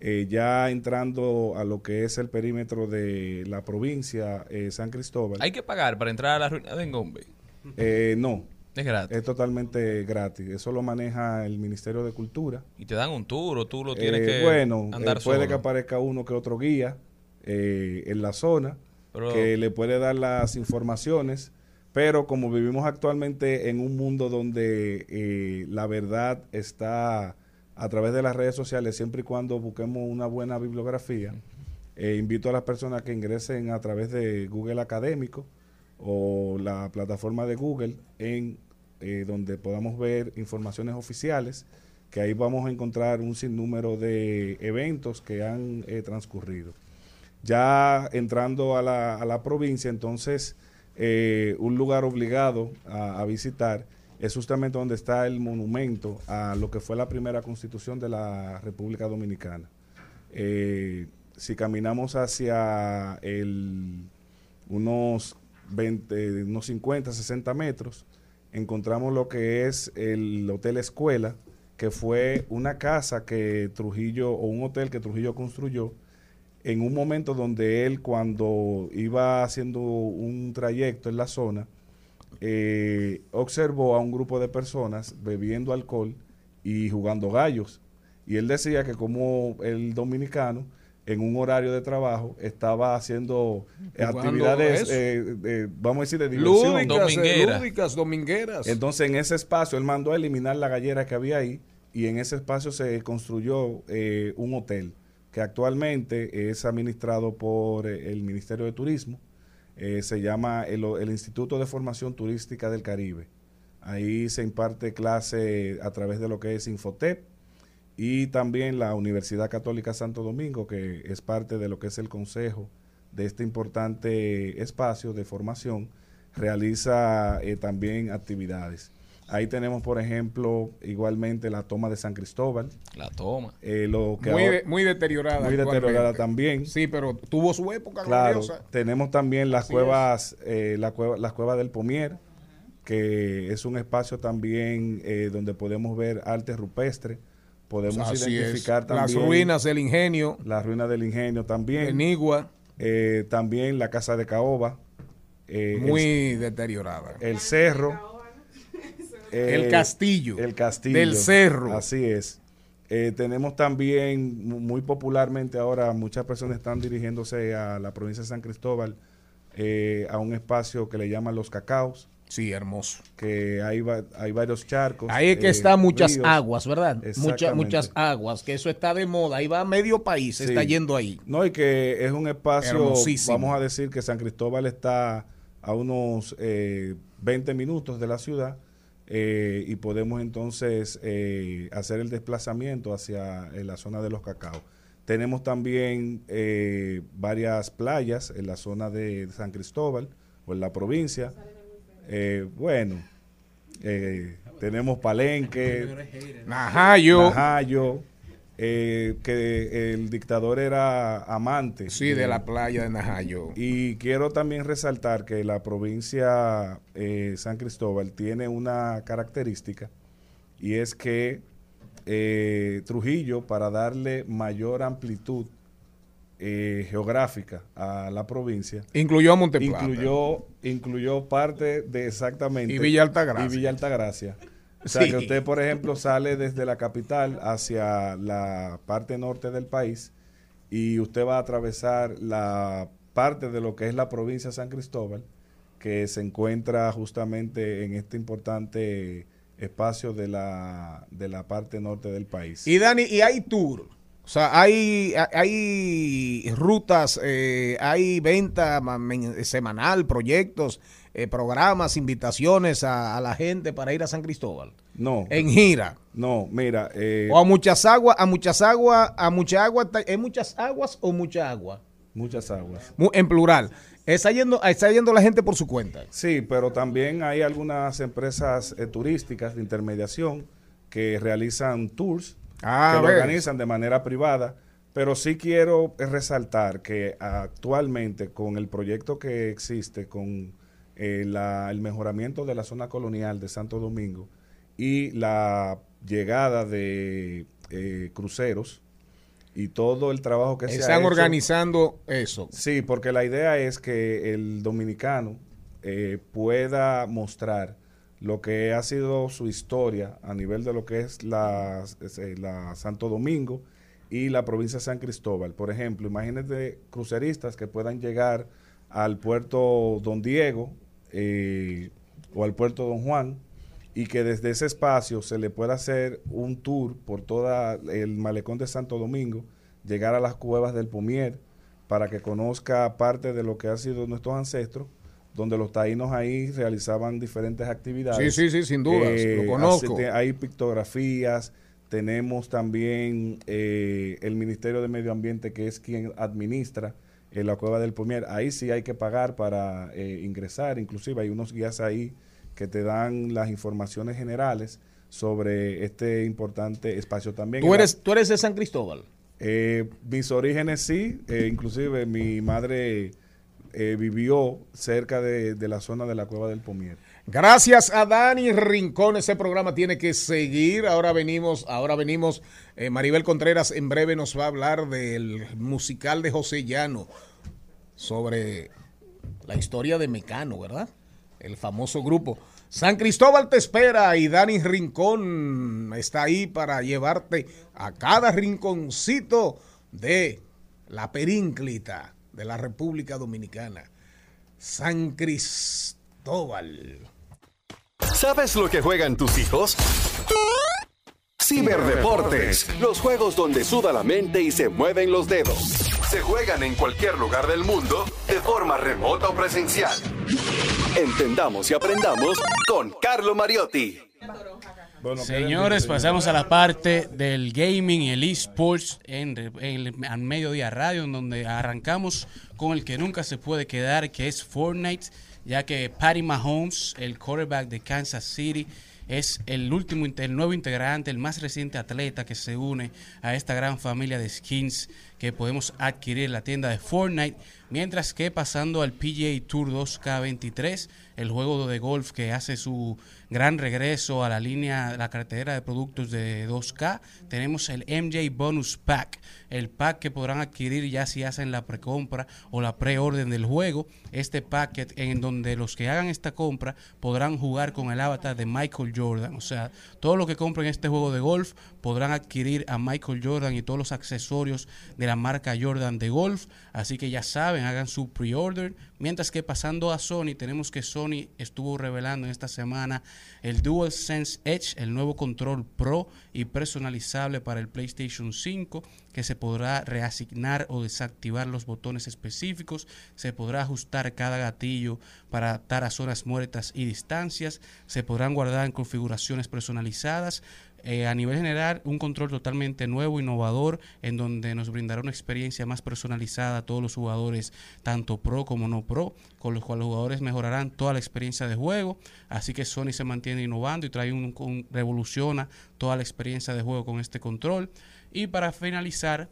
Eh, ya entrando a lo que es el perímetro de la provincia eh, San Cristóbal. Hay que pagar para entrar a la ruina de Engombe. Eh, no. Es gratis. Es totalmente gratis. Eso lo maneja el Ministerio de Cultura. Y te dan un tour o tú lo tienes Eh, que bueno, andar eh, puede solo. que aparezca uno que otro guía eh, en la zona Pero- que le puede dar las informaciones, pero como vivimos actualmente en un mundo donde eh, la verdad está a través de las redes sociales, siempre y cuando busquemos una buena bibliografía, eh, invito a las personas que ingresen a través de Google Académico o la plataforma de Google en eh, donde podamos ver informaciones oficiales que ahí vamos a encontrar un sinnúmero de eventos que han eh, transcurrido. Ya entrando a la, a la provincia, entonces eh, un lugar obligado a, a visitar es justamente donde está el monumento a lo que fue la primera constitución de la República Dominicana. Si caminamos hacia el, unos 20, unos 50, 60 metros, encontramos lo que es el Hotel Escuela, que fue una casa que Trujillo, o un hotel que Trujillo construyó en un momento donde él, cuando iba haciendo un trayecto en la zona, eh, observó a un grupo de personas bebiendo alcohol y jugando gallos. Y él decía que como el dominicano, en un horario de trabajo, estaba haciendo eh, actividades, eh, vamos a decir, de diversión. Lúdicas, eh, lúdicas, domingueras. Entonces, en ese espacio, él mandó a eliminar la gallera que había ahí y en ese espacio se construyó eh, un hotel que actualmente es administrado por eh, el Ministerio de Turismo. Eh, se llama el, el Instituto de Formación Turística del Caribe. Ahí se imparte clase a través de lo que es Infotep y también la Universidad Católica Santo Domingo, que es parte de lo que es el consejo de este importante espacio de formación, realiza eh, también actividades. Ahí tenemos, por ejemplo, igualmente la toma de San Cristóbal. La toma. Eh, lo que Muy, ahora- de- muy deteriorada. Muy deteriorada también. Sí, pero tuvo su época Claro, gloriosa. tenemos también las Así cuevas, eh, la cueva, las cuevas del Pomier, que es un espacio también eh, donde podemos ver arte rupestre. Podemos Así es. identificar Las también ruinas del ingenio. Las ruinas del ingenio también. Enigua. Eh, también la casa de Caoba. eh, Muy deteriorada. El cerro. El castillo. El castillo. Del cerro. Así es. Eh, tenemos también, mu- muy popularmente ahora, muchas personas están dirigiéndose a la provincia de San Cristóbal, eh, a un espacio que le llaman Los Cacaos. Sí, hermoso. Que hay, va- hay varios charcos. Ahí es que eh, están muchas ríos. aguas, ¿verdad? Muchas, muchas aguas, que eso está de moda. Ahí va medio país, se Sí. está yendo ahí. No, y que es un espacio, vamos a decir que San Cristóbal está a unos eh, 20 minutos de la ciudad eh, y podemos entonces eh, hacer el desplazamiento hacia eh, la zona de los cacao. Tenemos también eh, varias playas en la zona de San Cristóbal o en la provincia. Eh, bueno, eh, tenemos Palenque, Najayo. Najayo, eh, que el dictador era amante. Sí, de la playa de Najayo. Y quiero también resaltar que la provincia eh, San Cristóbal tiene una característica y es que eh, Trujillo, para darle mayor amplitud eh, geográfica a la provincia, Incluyó a Monteplata. incluyó, incluyó parte de exactamente Y Villa Altagracia. y Villa Altagracia. O sea Sí. que usted, por ejemplo, sale desde la capital hacia la parte norte del país y usted va a atravesar la parte de lo que es la provincia de San Cristóbal, que se encuentra justamente en este importante espacio de la, de la parte norte del país. Y Dani, y hay tour. O sea, hay, hay rutas, eh, hay venta semanal, proyectos, eh, programas, invitaciones a, a la gente para ir a San Cristóbal. No. En gira. No, mira. eh, O a muchas aguas, a muchas aguas, a mucha agua, ¿es muchas aguas o mucha agua? Muchas aguas. En plural. Está yendo, está yendo la gente por su cuenta. Sí, pero también hay algunas empresas eh, turísticas de intermediación que realizan tours, Ah, que lo organizan de manera privada, pero sí quiero resaltar que actualmente con el proyecto que existe, con eh, la- el mejoramiento de la zona colonial de Santo Domingo y la llegada de eh, cruceros y todo el trabajo que se ha Están organizando eso. Sí, porque la idea es que el dominicano eh, pueda mostrar lo que ha sido su historia a nivel de lo que es la, eh, Santo Domingo y la provincia de San Cristóbal. Por ejemplo, imagínate cruceristas que puedan llegar al puerto Don Diego eh, o al puerto Don Juan y que desde ese espacio se le pueda hacer un tour por toda el malecón de Santo Domingo, llegar a las cuevas del Pomier para que conozca parte de lo que han sido nuestros ancestros, donde los taínos ahí realizaban diferentes actividades. Sí, sí, sí, sin dudas, lo conozco. hace- Hay pictografías, tenemos también eh, el Ministerio de Medio Ambiente que es quien administra eh, la cueva del Pomier. Ahí sí hay que pagar para eh, ingresar, inclusive hay unos guías ahí que te dan las informaciones generales sobre este importante espacio también. Tú la- eres, tú eres de San Cristóbal. eh, mis orígenes sí, eh, inclusive mi madre eh, vivió cerca de, la zona de la cueva del Pomier. Gracias a Dani Rincón, ese programa tiene que seguir. Ahora venimos, ahora venimos. eh, Maribel Contreras en breve nos va a hablar del musical de José Llano sobre la historia de Mecano, ¿verdad? El famoso grupo. San Cristóbal te espera y Dani Rincón está ahí para llevarte a cada rinconcito de la perínclita de la República Dominicana. San Cristóbal. ¿Sabes lo que juegan tus hijos? Ciberdeportes, los juegos donde suda la mente y se mueven los dedos. Se juegan en cualquier lugar del mundo, de forma remota o presencial. Entendamos y aprendamos con Carlo Mariotti. Señores, pasamos a la parte del gaming y el esports en, en, al mediodía radio, en donde arrancamos con el que nunca se puede quedar, que es Fortnite, ya que Patty Mahomes, el quarterback de Kansas City, es el último, el nuevo integrante, el más reciente atleta que se une a esta gran familia de skins que podemos adquirir en la tienda de Fortnite. Mientras que pasando al PGA Tour 2K23, el juego de golf que hace su gran regreso a la línea, la cartera de productos de 2K, tenemos el MJ Bonus Pack, el pack que podrán adquirir ya si hacen la precompra o la preorden del juego. Este packet en donde los que hagan esta compra podrán jugar con el avatar de Michael Jordan. O sea, todo lo que compren este juego de golf podrán adquirir a Michael Jordan y todos los accesorios de la marca Jordan de golf. Así que ya saben, hagan su pre-order. Mientras que pasando a Sony, tenemos que Sony estuvo revelando en esta semana el DualSense Edge, el nuevo control pro y personalizable para el PlayStation 5, que se podrá reasignar o desactivar los botones específicos, se podrá ajustar cada gatillo para adaptar a zonas muertas y distancias, se podrán guardar en configuraciones personalizadas, eh, a nivel general, un control totalmente nuevo, innovador, en donde nos brindará una experiencia más personalizada a todos los jugadores, tanto pro como no pro, con los cuales los jugadores mejorarán toda la experiencia de juego. Así que Sony se mantiene innovando y trae un, un- revoluciona toda la experiencia de juego con este control. Y para finalizar,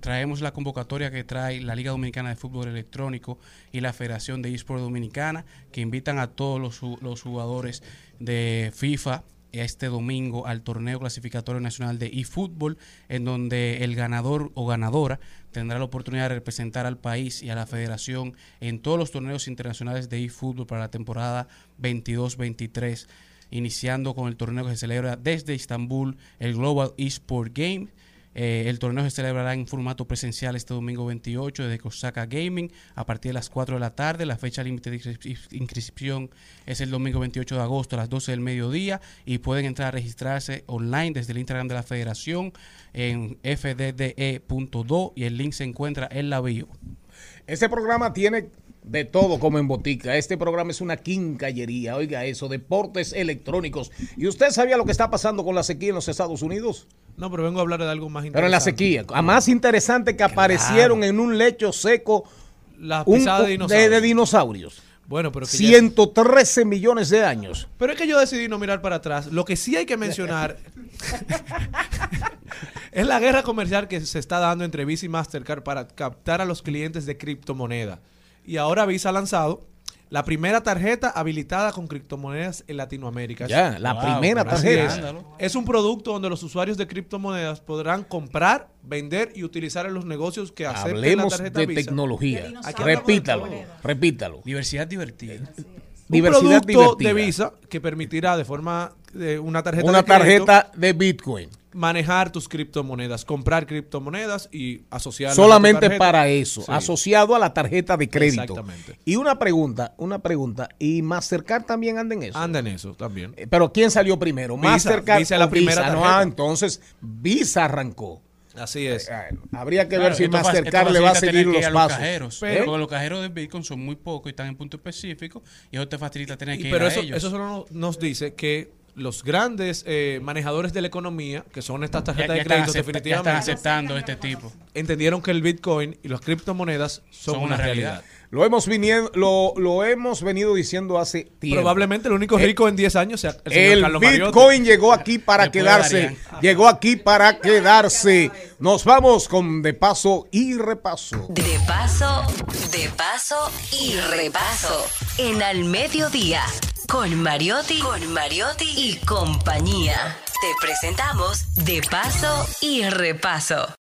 traemos la convocatoria que trae la Liga Dominicana de Fútbol Electrónico y la Federación de eSport Dominicana, que invitan a todos los, los jugadores de FIFA este domingo al torneo clasificatorio nacional de eFootball, en donde el ganador o ganadora tendrá la oportunidad de representar al país y a la federación en todos los torneos internacionales de eFootball para la temporada 22-23, iniciando con el torneo que se celebra desde Estambul, el Global eSport Game. Eh, el torneo se celebrará en formato presencial este domingo 28 desde Osaka Gaming a partir de las 4 de la tarde. La fecha límite de inscrip- inscripción es el domingo 28 de agosto a las 12 del mediodía y pueden entrar a registrarse online desde el Instagram de la federación en fdde.do y el link se encuentra en la bio. Este programa tiene de todo como en botica. Este programa es una quincallería. Oiga eso, deportes electrónicos. ¿Y usted sabía lo que está pasando con la sequía en los Estados Unidos? No, pero vengo a hablar de algo más Pero en la interesante. sequía. A más interesante que aparecieron en un lecho seco Las pisadas de de, dinosaurios. de dinosaurios. Bueno, pero que ya- 113 millones de años. Pero es que yo decidí no mirar para atrás. Lo que sí hay que mencionar es la guerra comercial que se está dando entre Visa y Mastercard para captar a los clientes de criptomoneda. Y ahora Visa ha lanzado la primera tarjeta habilitada con criptomonedas en Latinoamérica. Ya, la primera Así tarjeta. Es. Es un producto donde los usuarios de criptomonedas podrán comprar, vender y utilizar en los negocios que acepten la Hablemos tarjeta de Visa. tecnología. Aquí Repítalo, repítalo. Diversidad divertida. Un Diversidad producto divertida. de Visa que permitirá de forma de una tarjeta Una de tarjeta de Bitcoin. Manejar tus criptomonedas, comprar criptomonedas y asociarlas a tu Solamente para eso, Sí. asociado a la tarjeta de crédito. Exactamente. Y una pregunta, una pregunta. ¿Y Mastercard también anda en eso? Anda en eso también. Eh, Pero ¿quién salió primero? Visa, Mastercard Visa la primera Visa? No, ah, entonces Visa arrancó. Así es. Habría que Claro, ver si Mastercard le va a seguir los a los pasos. cajeros. ¿Eh? Porque los cajeros de Bitcoin son muy pocos y están en punto específico y eso te facilita tener Y- que pero ir eso, a ellos. eso solo nos dice que los grandes eh, manejadores de la economía, que son estas tarjetas Ya- ya de crédito, acepta- definitivamente ya están aceptando este tipo. entendieron que el Bitcoin y las criptomonedas son, Son una, una realidad. realidad. Lo hemos, viniendo, lo, lo hemos venido diciendo hace tiempo. Probablemente el único rico en 10 años sea el, señor El Carlos Mariotti. Bitcoin llegó aquí para quedarse. Llegó aquí para quedarse. Nos vamos con de paso y repaso. De paso, de paso y repaso. En al mediodía. Con Mariotti, con Mariotti y compañía. Te presentamos De paso y repaso.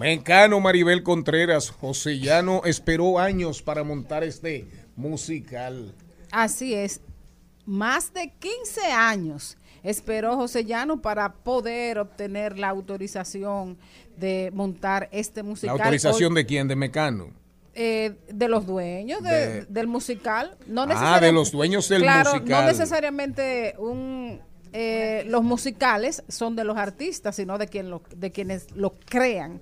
Mecano Maribel Contreras, Josellano esperó años para montar este musical. Así es. Más de 15 años esperó José Llano para poder obtener la autorización de montar este ¿La musical. autorización Hoy, de quién? De Mecano. eh, de los dueños de- De- del musical. No Ah, de los dueños del claro, musical. No necesariamente un eh, los musicales son de los artistas, sino de, quien lo- de quienes lo crean.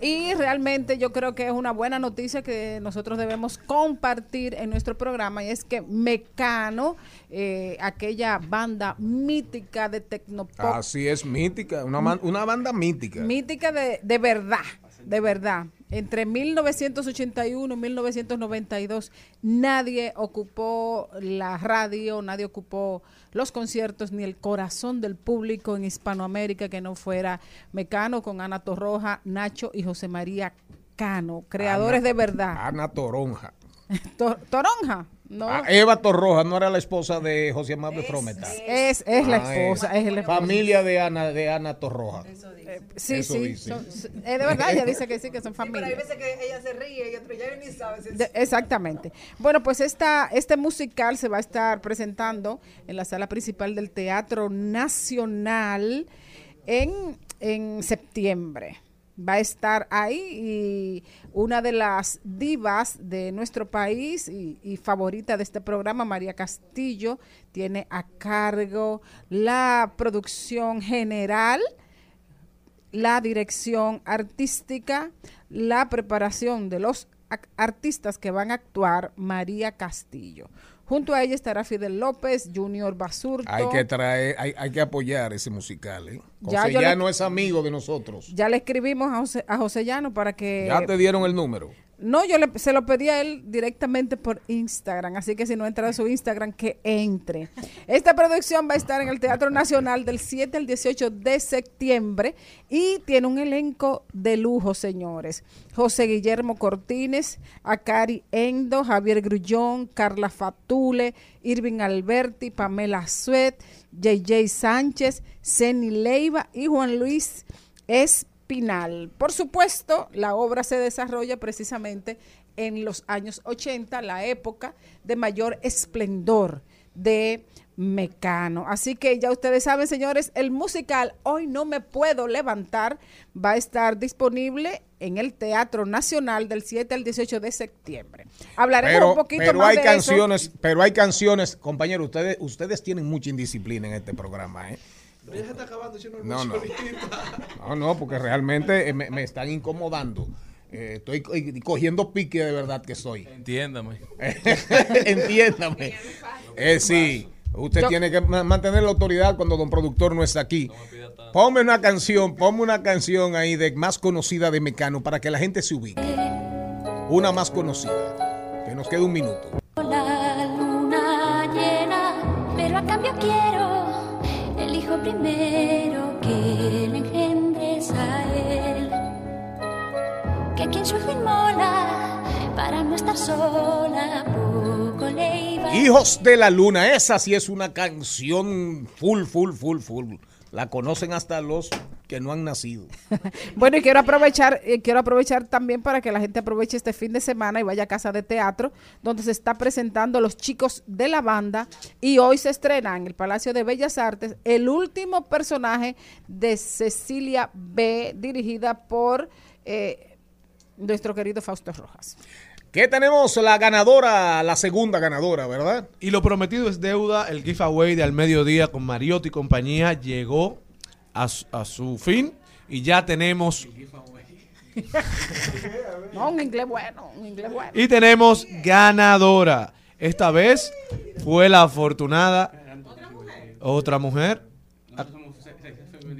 Y realmente yo creo que es una buena noticia que nosotros debemos compartir en nuestro programa y es que Mecano, eh, aquella banda mítica de Tecnopop, Así es, mítica, una, una banda mítica. mítica de, de verdad, de verdad. Entre 1981 y 1992 nadie ocupó la radio, nadie ocupó los conciertos ni el corazón del público en Hispanoamérica que no fuera Mecano con Ana Torroja, Nacho y José María Cano, creadores Ana- de verdad. Ana Toronja. To- Toronja, no. Ah, Eva Torroja no era la esposa de José Amable Frometa. Es, es la Ah, esposa, es la esposa. Familia de Ana, de Ana Torroja. Sí, Eso sí, dice. son- es de verdad, ella dice que sí, que son Pero hay familia. veces que ella se ríe y otro ya ni sabe si es- De- exactamente. Bueno, pues esta, este musical se va a estar presentando en la sala principal del Teatro Nacional en, en septiembre. Va a estar ahí y una de las divas de nuestro país y, y favorita de este programa, María Castillo, tiene a cargo la producción general la dirección artística, la preparación de los artistas que van a actuar, María Castillo. Junto a ella estará Fidel López, Junior Basurto. Hay que traer, hay, hay que apoyar ese musical. ¿eh? Ya José le- Llano es amigo de nosotros. Ya le escribimos a José, a José Llano para que... Ya te dieron el número. No, yo le- se lo pedí a él directamente por Instagram, así que si no entra a su Instagram, que entre. Esta producción va a estar en el Teatro Nacional del 7 al 18 de septiembre y tiene un elenco de lujo, señores. José Guillermo Cortines, Akari Endo, Javier Grullón, Carla Fatule, Irving Alberti, Pamela Suet, JJ Sánchez, Ceni Leiva y Juan Luis Espinal. Por supuesto, la obra se desarrolla precisamente en los años 80, la época de mayor esplendor de Mecano. Así que ya ustedes saben, señores, el musical Hoy no me puedo levantar va a estar disponible en el Teatro Nacional del 7 al 18 de septiembre. Hablaremos Pero, un poquito pero más hay de eso. canciones, pero hay canciones, compañeros, ustedes, ustedes tienen mucha indisciplina en este programa, ¿eh? Pero ella se está acabando diciendo No, no. No, no, porque realmente eh, me, me están incomodando. Eh, estoy co- cogiendo pique de verdad que soy. Entiéndame. Entiéndame. Eh, sí, usted Yo- tiene que ma- mantener la autoridad cuando don productor no está aquí. Ponme una canción, ponme una canción ahí de más conocida de Mecano para que la gente se ubique. Una más conocida. Que nos quede un minuto. Sola, poco le iba. Hijos de la Luna, esa sí es una canción full, full, full, full. La conocen hasta los que no han nacido. Bueno, y quiero aprovechar, eh, quiero aprovechar también para que la gente aproveche este fin de semana y vaya a casa de teatro, donde se está presentando los chicos de la banda. Y hoy se estrena en el Palacio de Bellas Artes el último personaje de Cecilia B, dirigida por eh, nuestro querido Fausto Rojas. ¿Qué tenemos? La ganadora, la segunda ganadora, ¿verdad? Y lo prometido es deuda. El giveaway de al mediodía con Mariotti y compañía llegó a, su- a su fin y ya tenemos No, un inglés bueno, un inglés bueno. y tenemos ganadora. Esta vez fue la afortunada otra mujer.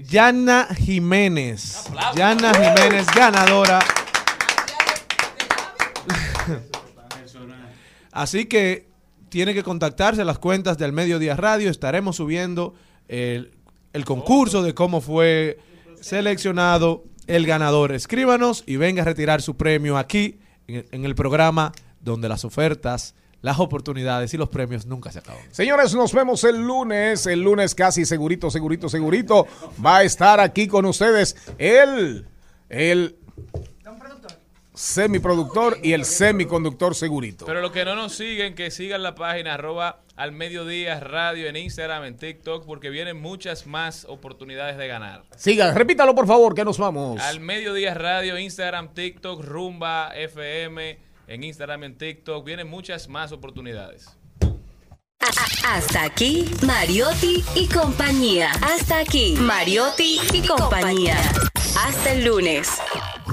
Yana Jiménez. Yana Jiménez, ganadora. Así que tiene que contactarse a las cuentas del Mediodía Radio. Estaremos subiendo el, el concurso de cómo fue seleccionado el ganador. Escríbanos y venga a retirar su premio aquí en, el programa donde las ofertas, las oportunidades y los premios nunca se acaban. Señores, nos vemos el lunes. El lunes casi segurito, segurito, segurito. Va a estar aquí con ustedes el, el semiproductor y el semiconductor segurito. Pero los que no nos siguen, que sigan la página arroba al mediodía radio en Instagram, en TikTok, porque vienen muchas más oportunidades de ganar. Siga, repítalo por favor, que nos vamos. Al mediodía radio, Instagram, TikTok, Rumba, FM, en Instagram, en TikTok, vienen muchas más oportunidades. Hasta aquí, Mariotti y compañía. Hasta aquí, Mariotti y compañía. Hasta el lunes.